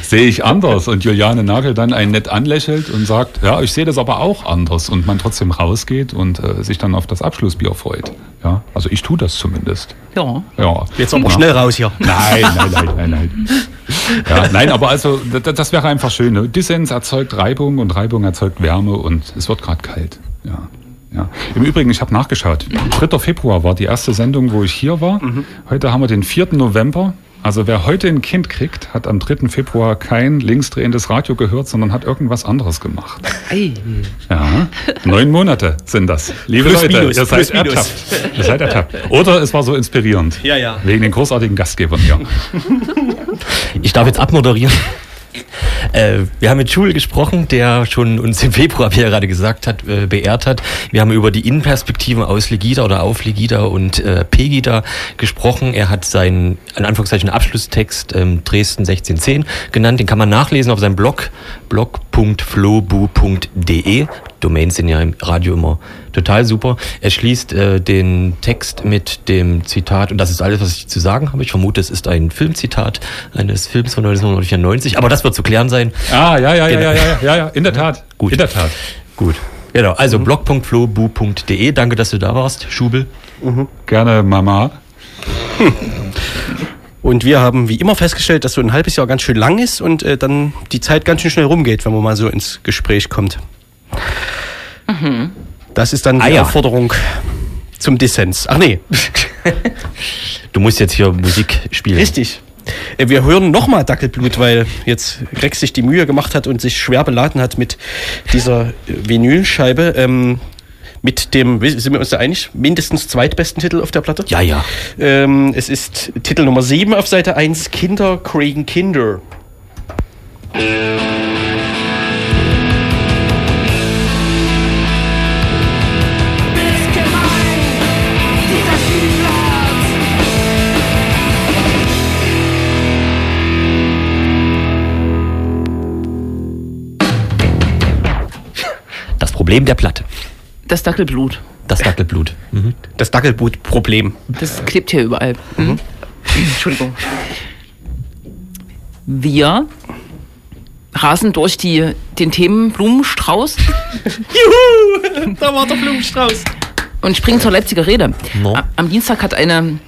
sehe ich anders. Und Juliane Nagel dann einen nett anlächelt und sagt, ja, ich sehe das aber auch anders. Und man trotzdem rausgeht und äh, sich dann auf das Abschlussbier freut. Ja, also ich tue das zumindest. Ja. ja. Jetzt aber ja. schnell raus hier. Nein, nein, nein, nein, nein. Ja, nein, aber also das, das wäre einfach schön. Ne? Dissens erzeugt Reibung und Reibung erzeugt Wärme und es wird gerade kalt. Ja. Ja. Im Übrigen, ich habe nachgeschaut. 3. Februar war die erste Sendung, wo ich hier war. Mhm. Heute haben wir den 4. November. Also wer heute ein Kind kriegt, hat am 3. Februar kein linksdrehendes Radio gehört, sondern hat irgendwas anderes gemacht. Ei. Ja, neun Monate sind das. Liebe plus Leute, minus, ihr seid ertappt. Ihr seid ertappt. Oder es war so inspirierend. Ja, ja. Wegen den großartigen Gastgebern hier. Ich darf jetzt abmoderieren. Äh, wir haben mit Schul gesprochen, der schon uns im Februar, wie er gerade gesagt hat, äh, beehrt hat. Wir haben über die Innenperspektiven aus Legida oder auf Legida und äh, Pegida gesprochen. Er hat seinen, in Anführungszeichen, Abschlusstext ähm, Dresden 1610 genannt. Den kann man nachlesen auf seinem Blog, blog.flobu.de. Domains sind ja im Radio immer total super. Er schließt äh, den Text mit dem Zitat, und das ist alles, was ich zu sagen habe. Ich vermute, es ist ein Filmzitat eines Films von 1994, aber das wird zu klären sein. Ah, ja, ja, genau. ja, ja, ja, ja, in der Tat. Gut. In der Tat. Gut. Genau, also mhm. blog.flobu.de. Danke, dass du da warst, Schubel. Mhm. Gerne, Mama. Und wir haben wie immer festgestellt, dass so ein halbes Jahr ganz schön lang ist und äh, dann die Zeit ganz schön schnell rumgeht, wenn man mal so ins Gespräch kommt. Mhm. Das ist dann die ah, ja. Aufforderung zum Dissens. Ach nee. Du musst jetzt hier Musik spielen. Richtig. Äh, Wir hören nochmal Dackelblut, weil jetzt Rex sich die Mühe gemacht hat und sich schwer beladen hat mit dieser äh, Vinylscheibe. Ähm, mit dem, sind wir uns da einig, mindestens zweitbesten Titel auf der Platte? Ja, ja. Ähm, es ist Titel Nummer 7 auf Seite 1, Kinder kriegen Kinder. Problem der Platte. Das Dackelblut. Das Dackelblut. Mhm. Das Dackelboot-Problem. Das klebt hier überall. Mhm. Entschuldigung. Wir rasen durch die, den Themenblumenstrauß Juhu! Da war der Blumenstrauß. und springen zur Leipziger Rede. No. Am Dienstag hat eine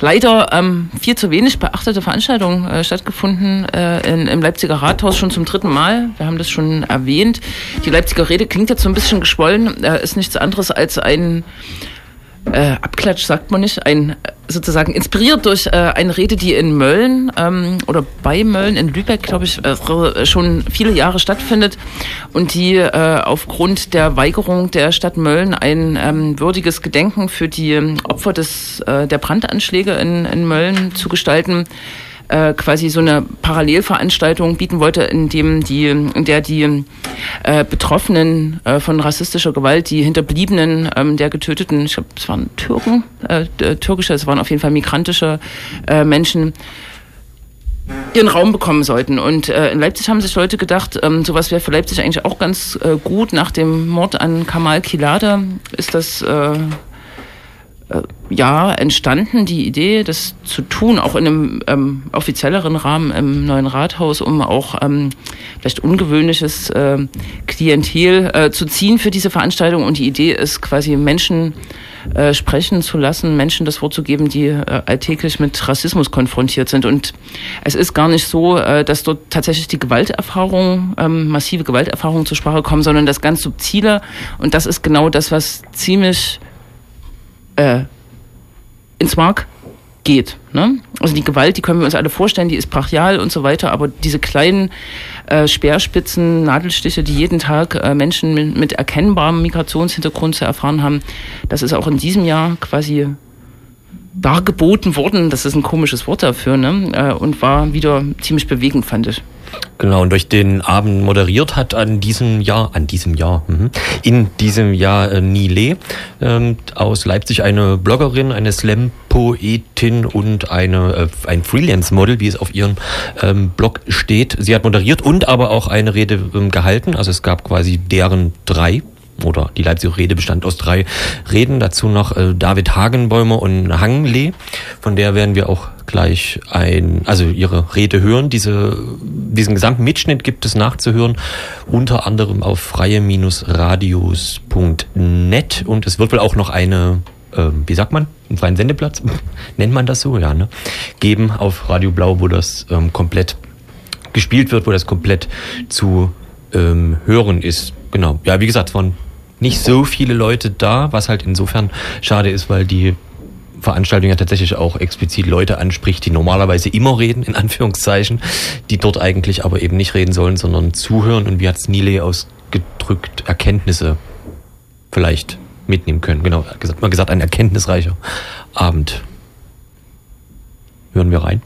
leider ähm, viel zu wenig beachtete Veranstaltung äh, stattgefunden äh, in, im Leipziger Rathaus schon zum dritten Mal. Wir haben das schon erwähnt. Die Leipziger Rede klingt jetzt so ein bisschen geschwollen, äh, ist nichts anderes als ein äh, Abklatsch sagt man nicht, ein äh, sozusagen inspiriert durch äh, eine Rede, die in Mölln ähm, oder bei Mölln in Lübeck, glaube ich, äh, schon viele Jahre stattfindet und die äh, aufgrund der Weigerung der Stadt Mölln ein ähm, würdiges Gedenken für die Opfer des äh, der Brandanschläge in, in Mölln zu gestalten äh, quasi so eine Parallelveranstaltung bieten wollte, in dem die, in der die äh, Betroffenen äh, von rassistischer Gewalt, die Hinterbliebenen ähm, der Getöteten, ich glaube, es waren Türken, äh, äh, türkische, es waren auf jeden Fall migrantische äh, Menschen, ihren Raum bekommen sollten. Und äh, in Leipzig haben sich Leute gedacht, ähm, sowas wäre für Leipzig eigentlich auch ganz äh, gut. Nach dem Mord an Kamal Kilade ist das äh, ja entstanden, die Idee, das zu tun, auch in einem ähm, offizielleren Rahmen im neuen Rathaus, um auch ähm, vielleicht ungewöhnliches äh, Klientel äh, zu ziehen für diese Veranstaltung. Und die Idee ist quasi Menschen äh, sprechen zu lassen, Menschen das Wort zu geben, die äh, alltäglich mit Rassismus konfrontiert sind. Und es ist gar nicht so, äh, dass dort tatsächlich die Gewalterfahrungen, ähm, massive Gewalterfahrungen zur Sprache kommen, sondern das ganz subtile. Und das ist genau das, was ziemlich äh, ins Mark geht. Ne? Also die Gewalt, die können wir uns alle vorstellen, die ist brachial und so weiter, aber diese kleinen äh, Speerspitzen, Nadelstiche, die jeden Tag äh, Menschen mit, mit erkennbarem Migrationshintergrund zu erfahren haben, das ist auch in diesem Jahr quasi dargeboten worden, das ist ein komisches Wort dafür, ne? äh, und war wieder ziemlich bewegend, fand ich. Genau, und durch den Abend moderiert hat an diesem Jahr, an diesem Jahr, mhm, in diesem Jahr äh, Nile ähm, aus Leipzig eine Bloggerin, eine Slam-Poetin und eine, äh, ein Freelance-Model, wie es auf ihrem ähm, Blog steht. Sie hat moderiert und aber auch eine Rede ähm, gehalten. Also es gab quasi deren drei oder die Leipziger Rede bestand aus drei Reden, dazu noch äh, David Hagenbäumer und Hangle, von der werden wir auch gleich ein, also ihre Rede hören. Diese, diesen gesamten Mitschnitt gibt es nachzuhören, unter anderem auf freie-radios.net und es wird wohl auch noch eine, äh, wie sagt man, einen freien Sendeplatz, nennt man das so, ja, ne? geben auf Radio Blau, wo das ähm, komplett gespielt wird, wo das komplett zu ähm, hören ist. Genau. Ja, wie gesagt, es waren nicht so viele Leute da, was halt insofern schade ist, weil die Veranstaltung ja tatsächlich auch explizit Leute anspricht, die normalerweise immer reden, in Anführungszeichen, die dort eigentlich aber eben nicht reden sollen, sondern zuhören und wie hat es Nile ausgedrückt, Erkenntnisse vielleicht mitnehmen können. Genau, gesagt, mal gesagt, ein erkenntnisreicher Abend. Hören wir rein.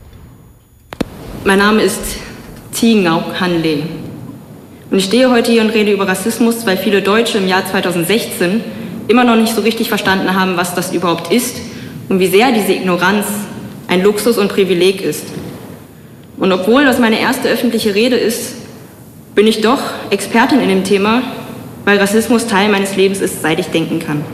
Mein Name ist Tingau Hanle. Und ich stehe heute hier und rede über Rassismus, weil viele Deutsche im Jahr 2016 immer noch nicht so richtig verstanden haben, was das überhaupt ist und wie sehr diese Ignoranz ein Luxus und Privileg ist. Und obwohl das meine erste öffentliche Rede ist, bin ich doch Expertin in dem Thema, weil Rassismus Teil meines Lebens ist, seit ich denken kann.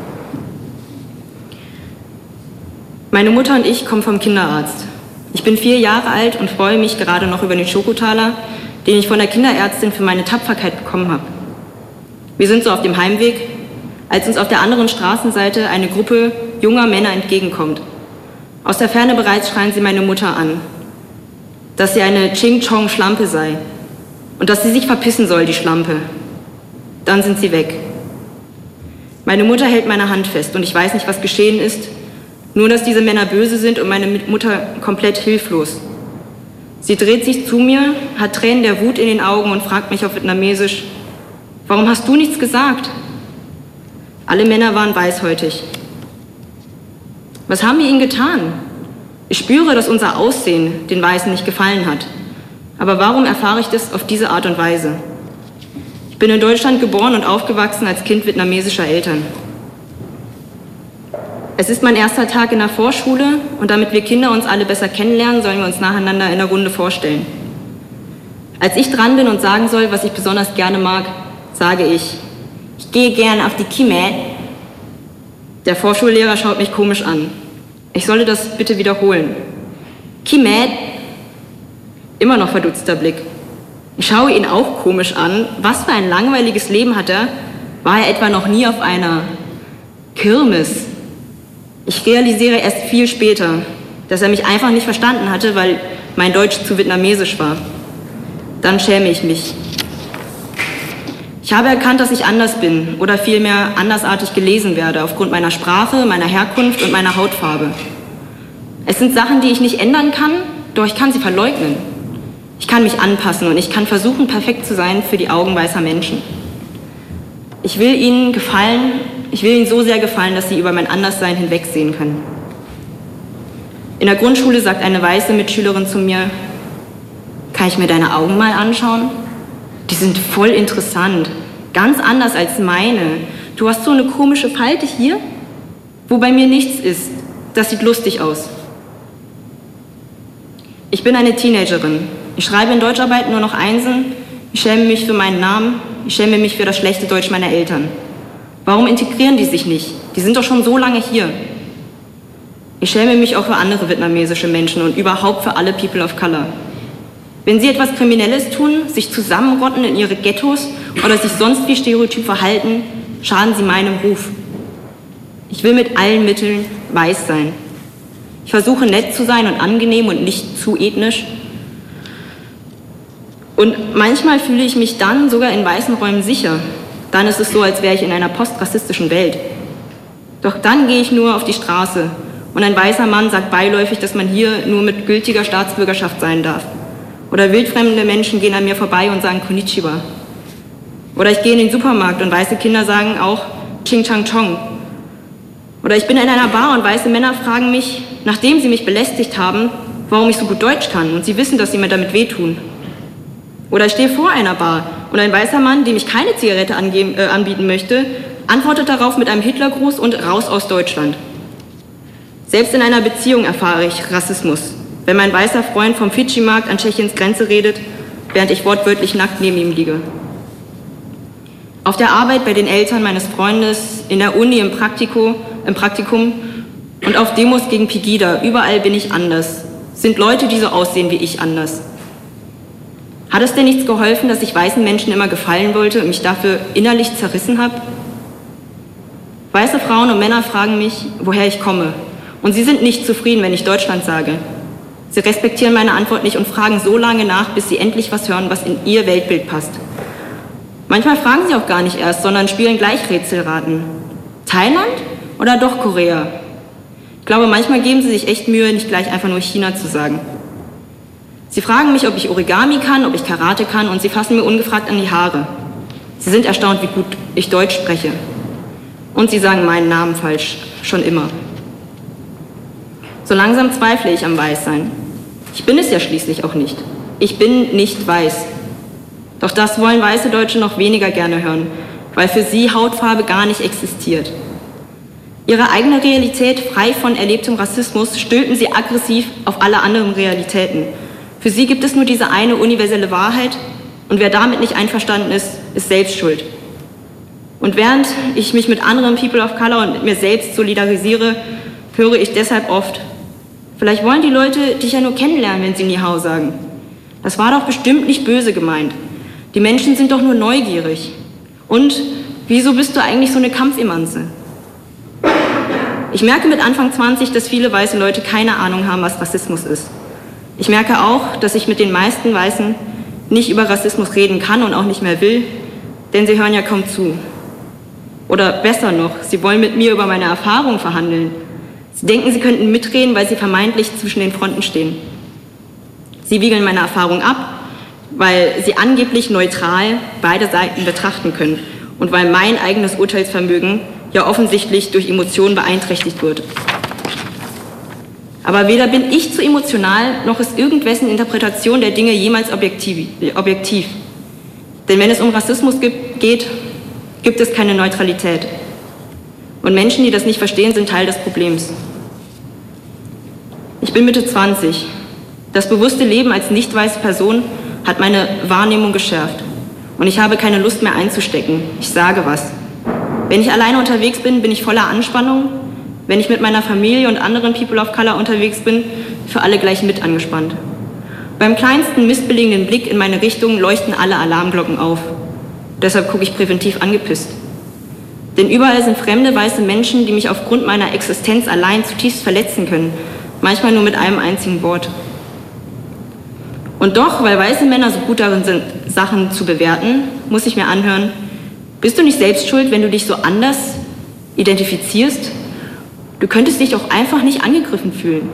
Meine Mutter und ich kommen vom Kinderarzt. Ich bin vier Jahre alt und freue mich gerade noch über den Schokotaler, den ich von der Kinderärztin für meine Tapferkeit bekommen habe. Wir sind so auf dem Heimweg, als uns auf der anderen Straßenseite eine Gruppe junger Männer entgegenkommt. Aus der Ferne bereits schreien sie meine Mutter an, dass sie eine Ching-Chong-Schlampe sei und dass sie sich verpissen soll, die Schlampe. Dann sind sie weg. Meine Mutter hält meine Hand fest und ich weiß nicht, was geschehen ist, Nur, dass diese Männer böse sind und meine Mutter komplett hilflos. Sie dreht sich zu mir, hat Tränen der Wut in den Augen und fragt mich auf Vietnamesisch, warum hast du nichts gesagt? Alle Männer waren weißhäutig. Was haben wir ihnen getan? Ich spüre, dass unser Aussehen den Weißen nicht gefallen hat. Aber warum erfahre ich das auf diese Art und Weise? Ich bin in Deutschland geboren und aufgewachsen als Kind vietnamesischer Eltern. Es ist mein erster Tag in der Vorschule und damit wir Kinder uns alle besser kennenlernen, sollen wir uns nacheinander in der Runde vorstellen. Als ich dran bin und sagen soll, was ich besonders gerne mag, sage ich, ich gehe gerne auf die Kimet. Der Vorschullehrer schaut mich komisch an. Ich solle das bitte wiederholen. Kimet. Immer noch verdutzter Blick. Ich schaue ihn auch komisch an. Was für ein langweiliges Leben hat er? War er etwa noch nie auf einer Kirmes? Ich realisiere erst viel später, dass er mich einfach nicht verstanden hatte, weil mein Deutsch zu vietnamesisch war. Dann schäme ich mich. Ich habe erkannt, dass ich anders bin oder vielmehr andersartig gelesen werde aufgrund meiner Sprache, meiner Herkunft und meiner Hautfarbe. Es sind Sachen, die ich nicht ändern kann, doch ich kann sie verleugnen. Ich kann mich anpassen und ich kann versuchen, perfekt zu sein für die Augen weißer Menschen. Ich will ihnen gefallen ich will ihnen so sehr gefallen, dass sie über mein Anderssein hinwegsehen können. In der Grundschule sagt eine weiße Mitschülerin zu mir, kann ich mir deine Augen mal anschauen? Die sind voll interessant, ganz anders als meine. Du hast so eine komische Falte hier, wo bei mir nichts ist. Das sieht lustig aus. Ich bin eine Teenagerin. Ich schreibe in Deutscharbeit nur noch Einsen. Ich schäme mich für meinen Namen. Ich schäme mich für das schlechte Deutsch meiner Eltern. Warum integrieren die sich nicht? Die sind doch schon so lange hier. Ich schäme mich auch für andere vietnamesische Menschen und überhaupt für alle People of Color. Wenn sie etwas Kriminelles tun, sich zusammenrotten in ihre Ghettos oder sich sonst wie stereotyp verhalten, schaden sie meinem Ruf. Ich will mit allen Mitteln weiß sein. Ich versuche nett zu sein und angenehm und nicht zu ethnisch. Und manchmal fühle ich mich dann sogar in weißen Räumen sicher, dann ist es so, als wäre ich in einer postrassistischen Welt. Doch dann gehe ich nur auf die Straße und ein weißer Mann sagt beiläufig, dass man hier nur mit gültiger Staatsbürgerschaft sein darf. Oder wildfremde Menschen gehen an mir vorbei und sagen Konnichiwa. Oder ich gehe in den Supermarkt und weiße Kinder sagen auch Ching Chang Chong. Oder ich bin in einer Bar und weiße Männer fragen mich, nachdem sie mich belästigt haben, warum ich so gut Deutsch kann und sie wissen, dass sie mir damit wehtun. Oder ich stehe vor einer Bar und ein weißer Mann, dem ich keine Zigarette angeben, äh, anbieten möchte, antwortet darauf mit einem Hitlergruß und raus aus Deutschland. Selbst in einer Beziehung erfahre ich Rassismus. Wenn mein weißer Freund vom Fidschi-Markt an Tschechiens Grenze redet, während ich wortwörtlich nackt neben ihm liege. Auf der Arbeit bei den Eltern meines Freundes, in der Uni, im, Praktiko, im Praktikum und auf Demos gegen Pegida, überall bin ich anders. Sind Leute, die so aussehen wie ich, anders. Hat es denn nichts geholfen, dass ich weißen Menschen immer gefallen wollte und mich dafür innerlich zerrissen habe? Weiße Frauen und Männer fragen mich, woher ich komme. Und sie sind nicht zufrieden, wenn ich Deutschland sage. Sie respektieren meine Antwort nicht und fragen so lange nach, bis sie endlich was hören, was in ihr Weltbild passt. Manchmal fragen sie auch gar nicht erst, sondern spielen gleich Rätselraten. Thailand oder doch Korea? Ich glaube, manchmal geben sie sich echt Mühe, nicht gleich einfach nur China zu sagen. Sie fragen mich, ob ich Origami kann, ob ich Karate kann und sie fassen mir ungefragt an die Haare. Sie sind erstaunt, wie gut ich Deutsch spreche. Und sie sagen meinen Namen falsch, schon immer. So langsam zweifle ich am Weißsein. Ich bin es ja schließlich auch nicht. Ich bin nicht weiß. Doch das wollen weiße Deutsche noch weniger gerne hören, weil für sie Hautfarbe gar nicht existiert. Ihre eigene Realität, frei von erlebtem Rassismus, stülpen sie aggressiv auf alle anderen Realitäten für sie gibt es nur diese eine universelle Wahrheit und wer damit nicht einverstanden ist, ist selbst schuld. Und während ich mich mit anderen People of Color und mit mir selbst solidarisiere, höre ich deshalb oft, vielleicht wollen die Leute dich ja nur kennenlernen, wenn sie Ni Hao sagen. Das war doch bestimmt nicht böse gemeint. Die Menschen sind doch nur neugierig. Und wieso bist du eigentlich so eine Kampfimanze? Ich merke mit Anfang 20, dass viele weiße Leute keine Ahnung haben, was Rassismus ist. Ich merke auch, dass ich mit den meisten Weißen nicht über Rassismus reden kann und auch nicht mehr will, denn sie hören ja kaum zu. Oder besser noch, sie wollen mit mir über meine Erfahrungen verhandeln. Sie denken, sie könnten mitreden, weil sie vermeintlich zwischen den Fronten stehen. Sie wiegeln meine Erfahrung ab, weil sie angeblich neutral beide Seiten betrachten können und weil mein eigenes Urteilsvermögen ja offensichtlich durch Emotionen beeinträchtigt wird. Aber weder bin ich zu emotional, noch ist irgendwessen Interpretation der Dinge jemals objektiv. objektiv. Denn wenn es um Rassismus gibt, geht, gibt es keine Neutralität. Und Menschen, die das nicht verstehen, sind Teil des Problems. Ich bin Mitte 20. Das bewusste Leben als nicht weiße Person hat meine Wahrnehmung geschärft. Und ich habe keine Lust mehr einzustecken. Ich sage was. Wenn ich alleine unterwegs bin, bin ich voller Anspannung. Wenn ich mit meiner Familie und anderen People of Color unterwegs bin, für alle gleich mit angespannt. Beim kleinsten missbelegenen Blick in meine Richtung leuchten alle Alarmglocken auf. Deshalb gucke ich präventiv angepisst. Denn überall sind fremde weiße Menschen, die mich aufgrund meiner Existenz allein zutiefst verletzen können, manchmal nur mit einem einzigen Wort. Und doch, weil weiße Männer so gut darin sind, Sachen zu bewerten, muss ich mir anhören, bist du nicht selbst schuld, wenn du dich so anders identifizierst? Du könntest dich auch einfach nicht angegriffen fühlen.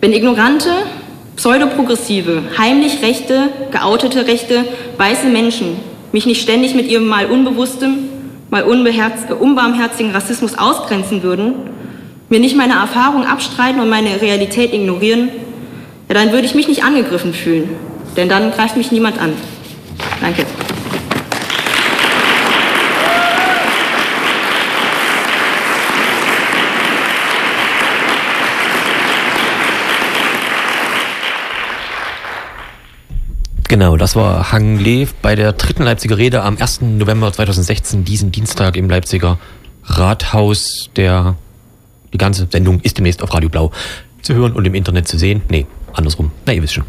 Wenn ignorante, pseudoprogressive, heimlich rechte, geoutete rechte, weiße Menschen mich nicht ständig mit ihrem mal unbewusstem, mal äh, unbarmherzigen Rassismus ausgrenzen würden, mir nicht meine Erfahrung abstreiten und meine Realität ignorieren, ja, dann würde ich mich nicht angegriffen fühlen. Denn dann greift mich niemand an. Danke. Genau, das war Hang Le bei der dritten Leipziger Rede am 1. November 2016, diesen Dienstag im Leipziger Rathaus. Der, die ganze Sendung ist demnächst auf Radio Blau zu hören und im Internet zu sehen. Nee, andersrum. Na, ihr wisst schon.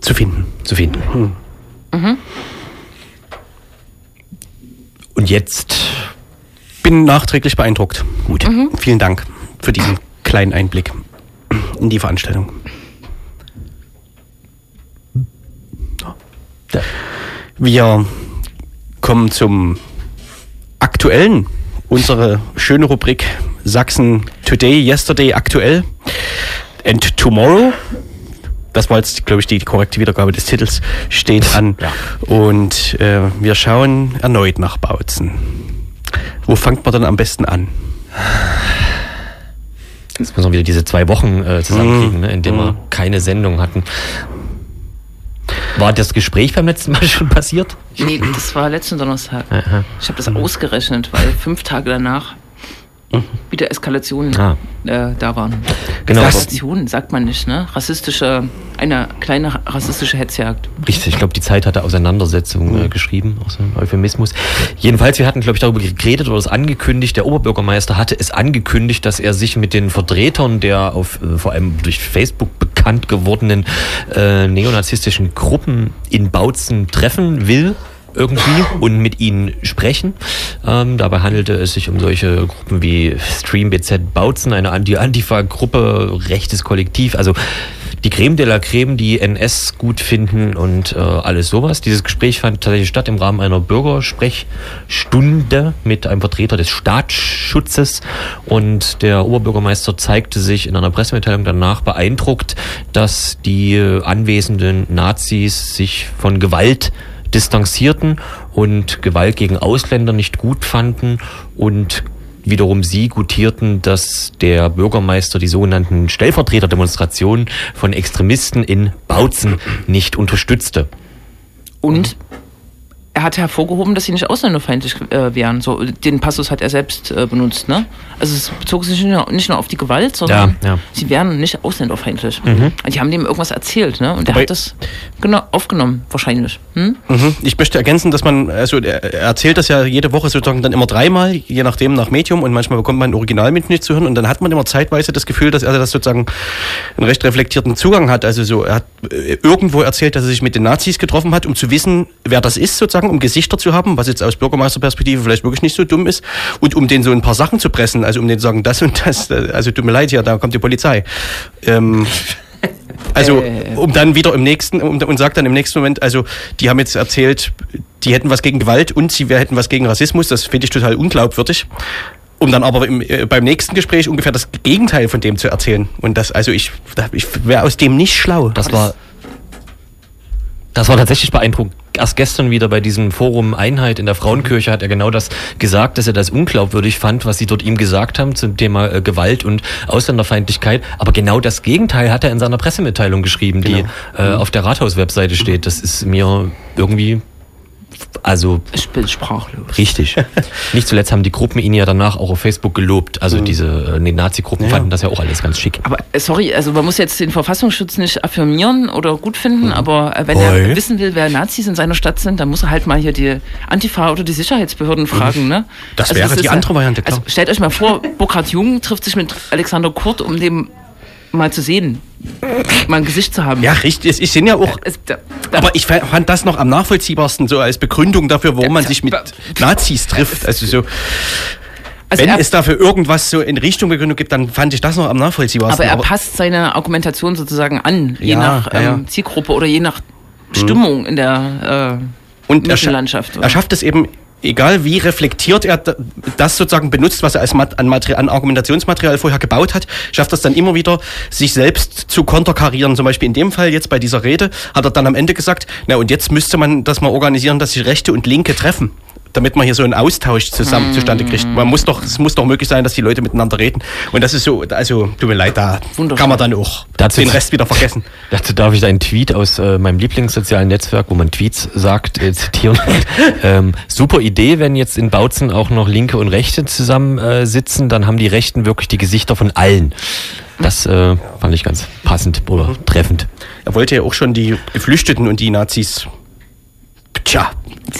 Zu finden. Zu finden. Und jetzt Bin nachträglich beeindruckt. Gut. Vielen Dank für diesen kleinen Einblick in die Veranstaltung. Wir kommen zum aktuellen, unsere schöne Rubrik Sachsen Today, Yesterday, aktuell and Tomorrow. Das war jetzt, glaube ich, die korrekte Wiedergabe des Titels, steht an. Ja. Und äh, wir schauen erneut nach Bautzen. Wo fängt man dann am besten an? Jetzt müssen wir wieder diese zwei Wochen äh, zusammenkriegen, ne, in denen wir keine Sendung hatten. War das Gespräch beim letzten Mal schon passiert? Nee, das war letzten Donnerstag. Aha. Ich habe das ausgerechnet, weil fünf Tage danach wieder Eskalationen Ah. äh, da waren. Genau. Eskalationen sagt man nicht, ne? Rassistische, eine kleine rassistische Hetzjagd. Richtig, ich glaube, die Zeit hatte Auseinandersetzung äh, geschrieben, auch so ein Euphemismus. Jedenfalls, wir hatten, glaube ich, darüber geredet oder es angekündigt, der Oberbürgermeister hatte es angekündigt, dass er sich mit den Vertretern der auf äh, vor allem durch Facebook bekannt gewordenen äh, neonazistischen Gruppen in Bautzen treffen will irgendwie und mit ihnen sprechen. Ähm, dabei handelte es sich um solche Gruppen wie Stream BZ Bautzen, eine Anti-Antifa-Gruppe, rechtes Kollektiv, also die Creme de la Creme, die NS gut finden und äh, alles sowas. Dieses Gespräch fand tatsächlich statt im Rahmen einer Bürgersprechstunde mit einem Vertreter des Staatsschutzes und der Oberbürgermeister zeigte sich in einer Pressemitteilung danach beeindruckt, dass die äh, anwesenden Nazis sich von Gewalt distanzierten und Gewalt gegen Ausländer nicht gut fanden und wiederum sie gutierten, dass der Bürgermeister die sogenannten Stellvertreterdemonstrationen von Extremisten in Bautzen nicht unterstützte. Und er hat hervorgehoben, dass sie nicht ausländerfeindlich äh, wären. So, den Passus hat er selbst äh, benutzt, ne? Also es bezog sich nicht nur, nicht nur auf die Gewalt, sondern Ja, ja. sie wären nicht ausländerfeindlich. Mhm. Die haben dem irgendwas erzählt, ne? Und er hat das genau aufgenommen, wahrscheinlich. Hm? Mhm. Ich möchte ergänzen, dass man, also er er erzählt das ja jede Woche sozusagen dann immer dreimal, je nachdem nach Medium und manchmal bekommt man ein Originalmitschnitt zu hören und dann hat man immer zeitweise das Gefühl, dass er das sozusagen einen recht reflektierten Zugang hat. Also so, er hat äh, irgendwo erzählt, dass er sich mit den Nazis getroffen hat, um zu wissen, wer das ist sozusagen, um Gesichter zu haben, was jetzt aus Bürgermeisterperspektive vielleicht wirklich nicht so dumm ist und um den so ein paar Sachen zu pressen, also um den zu sagen, das und das, also tut mir leid, hier, da kommt die Polizei. Ähm, also, Äh. um dann wieder im nächsten, um, und sagt dann im nächsten Moment, also, die haben jetzt erzählt, die hätten was gegen Gewalt und sie hätten was gegen Rassismus. Das finde ich total unglaubwürdig. um dann aber im, äh, beim nächsten Gespräch ungefähr das Gegenteil von dem zu erzählen. Und das, also ich, ich wäre aus dem nicht schlau. Das war, das war tatsächlich beeindruckend. Erst gestern wieder bei diesem Forum Einheit in der Frauenkirche hat er genau das gesagt, dass er das unglaubwürdig fand, was sie dort ihm gesagt haben zum Thema äh, Gewalt und Ausländerfeindlichkeit. Aber genau das Gegenteil hat er in seiner Pressemitteilung geschrieben, die äh, auf der Rathaus-Webseite steht. Das ist mir irgendwie, also Ich bin sprachlos. Richtig. Nicht zuletzt haben die Gruppen ihn ja danach auch auf Facebook gelobt. Also diese äh, die Nazi-Gruppen Ja. fanden das ja auch alles ganz schick. Aber äh, sorry, also man muss jetzt den Verfassungsschutz nicht affirmieren oder gut finden, Mhm. aber äh, wenn Oi. er wissen will, wer Nazis in seiner Stadt sind, dann muss er halt mal hier die Antifa oder die Sicherheitsbehörden fragen. Ne? Mhm. Das wäre ist die andere Variante, klar. Also stellt euch mal vor, Burkhard Jung trifft sich mit Alexander Kurt, um dem mal zu sehen, mal ein Gesicht zu haben. Ja, richtig. Es sind ja auch. Aber ich fand das noch am nachvollziehbarsten so als Begründung dafür, warum man sich mit Nazis trifft. Also so, also wenn es dafür irgendwas so in Richtung Begründung gibt, dann fand ich das noch am nachvollziehbarsten. aber er passt seine Argumentation sozusagen an, je Ja, nach ja, ja. ähm, Zielgruppe oder je nach Stimmung in der äh, Und er, scha Medienlandschaft. er schafft es eben, egal wie reflektiert er das sozusagen benutzt, was er als an, an Argumentationsmaterial vorher gebaut hat, schafft es dann immer wieder, sich selbst zu konterkarieren. Zum Beispiel in dem Fall jetzt bei dieser Rede hat er dann am Ende gesagt, na und jetzt müsste man das mal organisieren, dass sich Rechte und Linke treffen. Damit man hier so einen Austausch zusammen zustande kriegt. Man muss doch, es muss doch möglich sein, dass die Leute miteinander reden. Und das ist so, also, tut mir leid, da kann man dann auch Dazu- den Rest wieder vergessen. Dazu darf ich einen Tweet aus äh, meinem Lieblingssozialen Netzwerk, wo man Tweets sagt, äh, zitieren. ähm, super Idee, wenn jetzt in Bautzen auch noch Linke und Rechte zusammen äh, sitzen, dann haben die Rechten wirklich die Gesichter von allen. Das äh, fand ich ganz passend oder treffend. Er wollte ja auch schon die Geflüchteten und die Nazis, tja,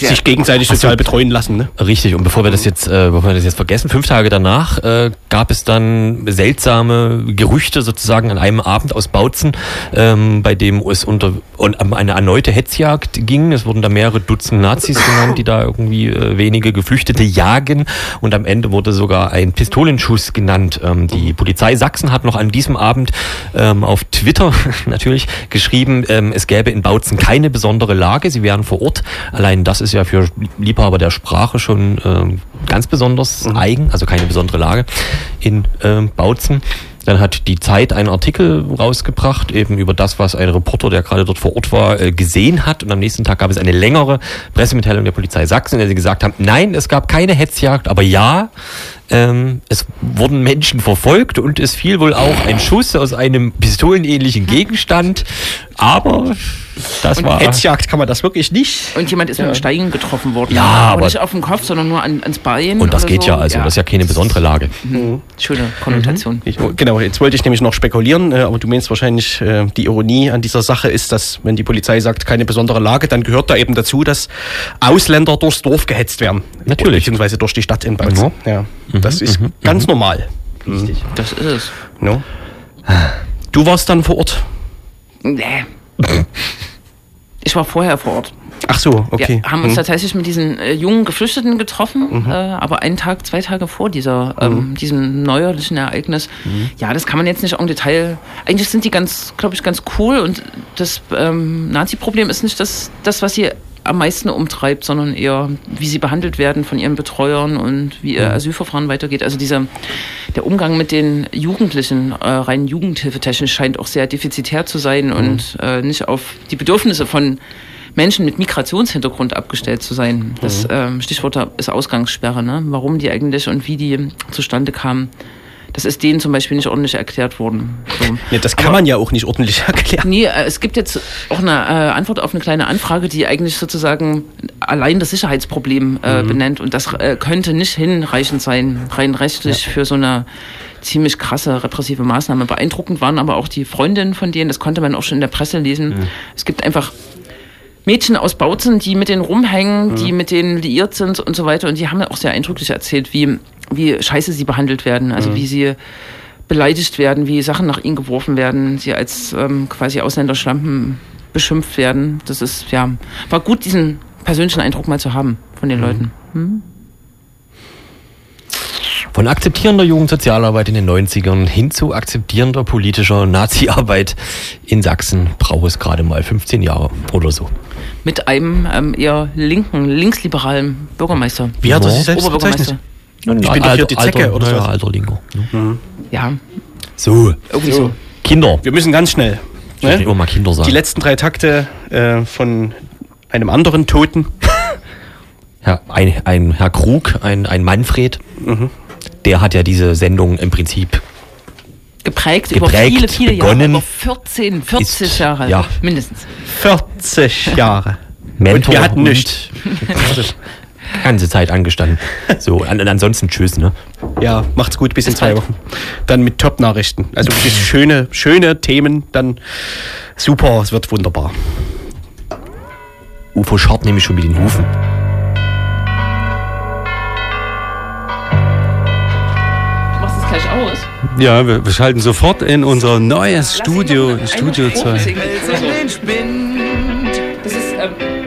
Ja. sich gegenseitig sozial betreuen lassen. Ne? Richtig, und bevor wir das jetzt, äh, bevor wir das jetzt vergessen, fünf Tage danach äh, gab es dann seltsame Gerüchte sozusagen an einem Abend aus Bautzen, ähm, bei dem es unter und, um eine erneute Hetzjagd ging. Es wurden da mehrere Dutzend Nazis genannt, die da irgendwie äh, wenige Geflüchtete jagen. Und am Ende wurde sogar ein Pistolenschuss genannt. Ähm, die Polizei Sachsen hat noch an diesem Abend ähm, auf Twitter natürlich geschrieben, ähm, es gäbe in Bautzen keine besondere Lage. Sie wären vor Ort. Allein das ist ja für Liebhaber der Sprache schon ähm, ganz besonders eigen, also keine besondere Lage in ähm, Bautzen. Dann hat die Zeit einen Artikel rausgebracht, eben über das, was ein Reporter, der gerade dort vor Ort war, äh, gesehen hat. Und am nächsten Tag gab es eine längere Pressemitteilung der Polizei Sachsen, in der sie gesagt haben, nein, es gab keine Hetzjagd, aber ja, ähm, es wurden Menschen verfolgt und es fiel wohl auch ein Schuss aus einem pistolenähnlichen Gegenstand. Aber das war... Hetzjagd kann man das wirklich nicht. Und jemand ist mit einem Stein getroffen worden. Ja, aber aber- nicht auf den Kopf, sondern nur an, ans Bein. Und das geht so. ja, also das ist ja keine besondere Lage. Schöne Konnotation. Ich, genau, jetzt wollte ich nämlich noch spekulieren, äh, aber du meinst wahrscheinlich, äh, die Ironie an dieser Sache ist, dass wenn die Polizei sagt, keine besondere Lage, dann gehört da eben dazu, dass Ausländer durchs Dorf gehetzt werden. Natürlich. Beziehungsweise durch die Stadt in Bautzen. Ja. Das ist ganz normal. Das ist es. No? Du warst dann vor Ort. Nee. Ich war vorher vor Ort. Ach so, okay. Wir haben uns Hm. tatsächlich mit diesen äh, jungen Geflüchteten getroffen, Mhm. äh, aber einen Tag, zwei Tage vor dieser, ähm, diesem neuerlichen Ereignis. Mhm. Ja, das kann man jetzt nicht en Detail. Eigentlich sind die ganz, glaube ich, ganz cool und das ähm, Nazi-Problem ist nicht das, das, was sie am meisten umtreibt, sondern eher, wie sie behandelt werden von ihren Betreuern und wie Mhm. ihr Asylverfahren weitergeht. Also dieser, der Umgang mit den Jugendlichen, äh, rein jugendhilfetechnisch, scheint auch sehr defizitär zu Mhm. sein und äh, nicht auf die Bedürfnisse von Menschen mit Migrationshintergrund abgestellt zu sein. Das Mhm. ähm, Stichwort ist Ausgangssperre, ne? Warum die eigentlich und wie die zustande kamen. Das ist denen zum Beispiel nicht ordentlich erklärt worden. So. Ja, das kann Aber- man ja auch nicht ordentlich erklären. Nee, äh, es gibt jetzt auch eine äh, Antwort auf eine kleine Anfrage, die eigentlich sozusagen allein das Sicherheitsproblem äh, benennt. Und das äh, könnte nicht hinreichend sein, rein rechtlich für so eine ziemlich krasse repressive Maßnahme. Beeindruckend waren aber auch die Freundinnen von denen, das konnte man auch schon in der Presse lesen. Es gibt einfach Mädchen aus Bautzen, die mit denen rumhängen, die mit denen liiert sind und so weiter. Und die haben auch sehr eindrücklich erzählt, wie, wie scheiße sie behandelt werden. Also wie sie beleidigt werden, wie Sachen nach ihnen geworfen werden, sie als ähm, quasi Ausländerschlampen beschimpft werden. Das ist, ja, war gut, diesen persönlichen Eindruck mal zu haben von den Leuten. Von akzeptierender Jugendsozialarbeit in den 90ern hin zu akzeptierender politischer Nazi-Arbeit in Sachsen braucht es gerade mal 15 Jahre oder so. Mit einem ähm, eher linken, linksliberalen Bürgermeister. Wie hat er sich selbst Oberbürgermeister. Ich bin doch hier die Zecke oder ja, sowas. alter Lingo. ne? Ja, So, irgendwie so. Kinder. Wir müssen ganz schnell. Ich will Ne? immer mal Kinder sagen. Die letzten drei Takte äh, von einem anderen Toten. Ja, ein, ein Herr Krug, ein, ein Manfred, Mhm. der hat ja diese Sendung im Prinzip Geprägt, Geprägt, über viele, viele Jahre. begonnen Über 14, 40 ist- Jahre. ja. Mindestens. 40 Jahre. Mentor wir hatten und nichts. ganze Zeit angestanden. So, an, ansonsten tschüss, ne? Ja, macht's gut, bis in zwei. Wochen. Dann mit Top-Nachrichten. Also wirklich schöne, schöne Themen, dann super, es wird wunderbar. UFO scharrt nämlich schon mit den Hufen. Du machst es gleich aus. Ja, wir, wir schalten sofort in unser neues Studio, Studio 2. Das ist, ähm,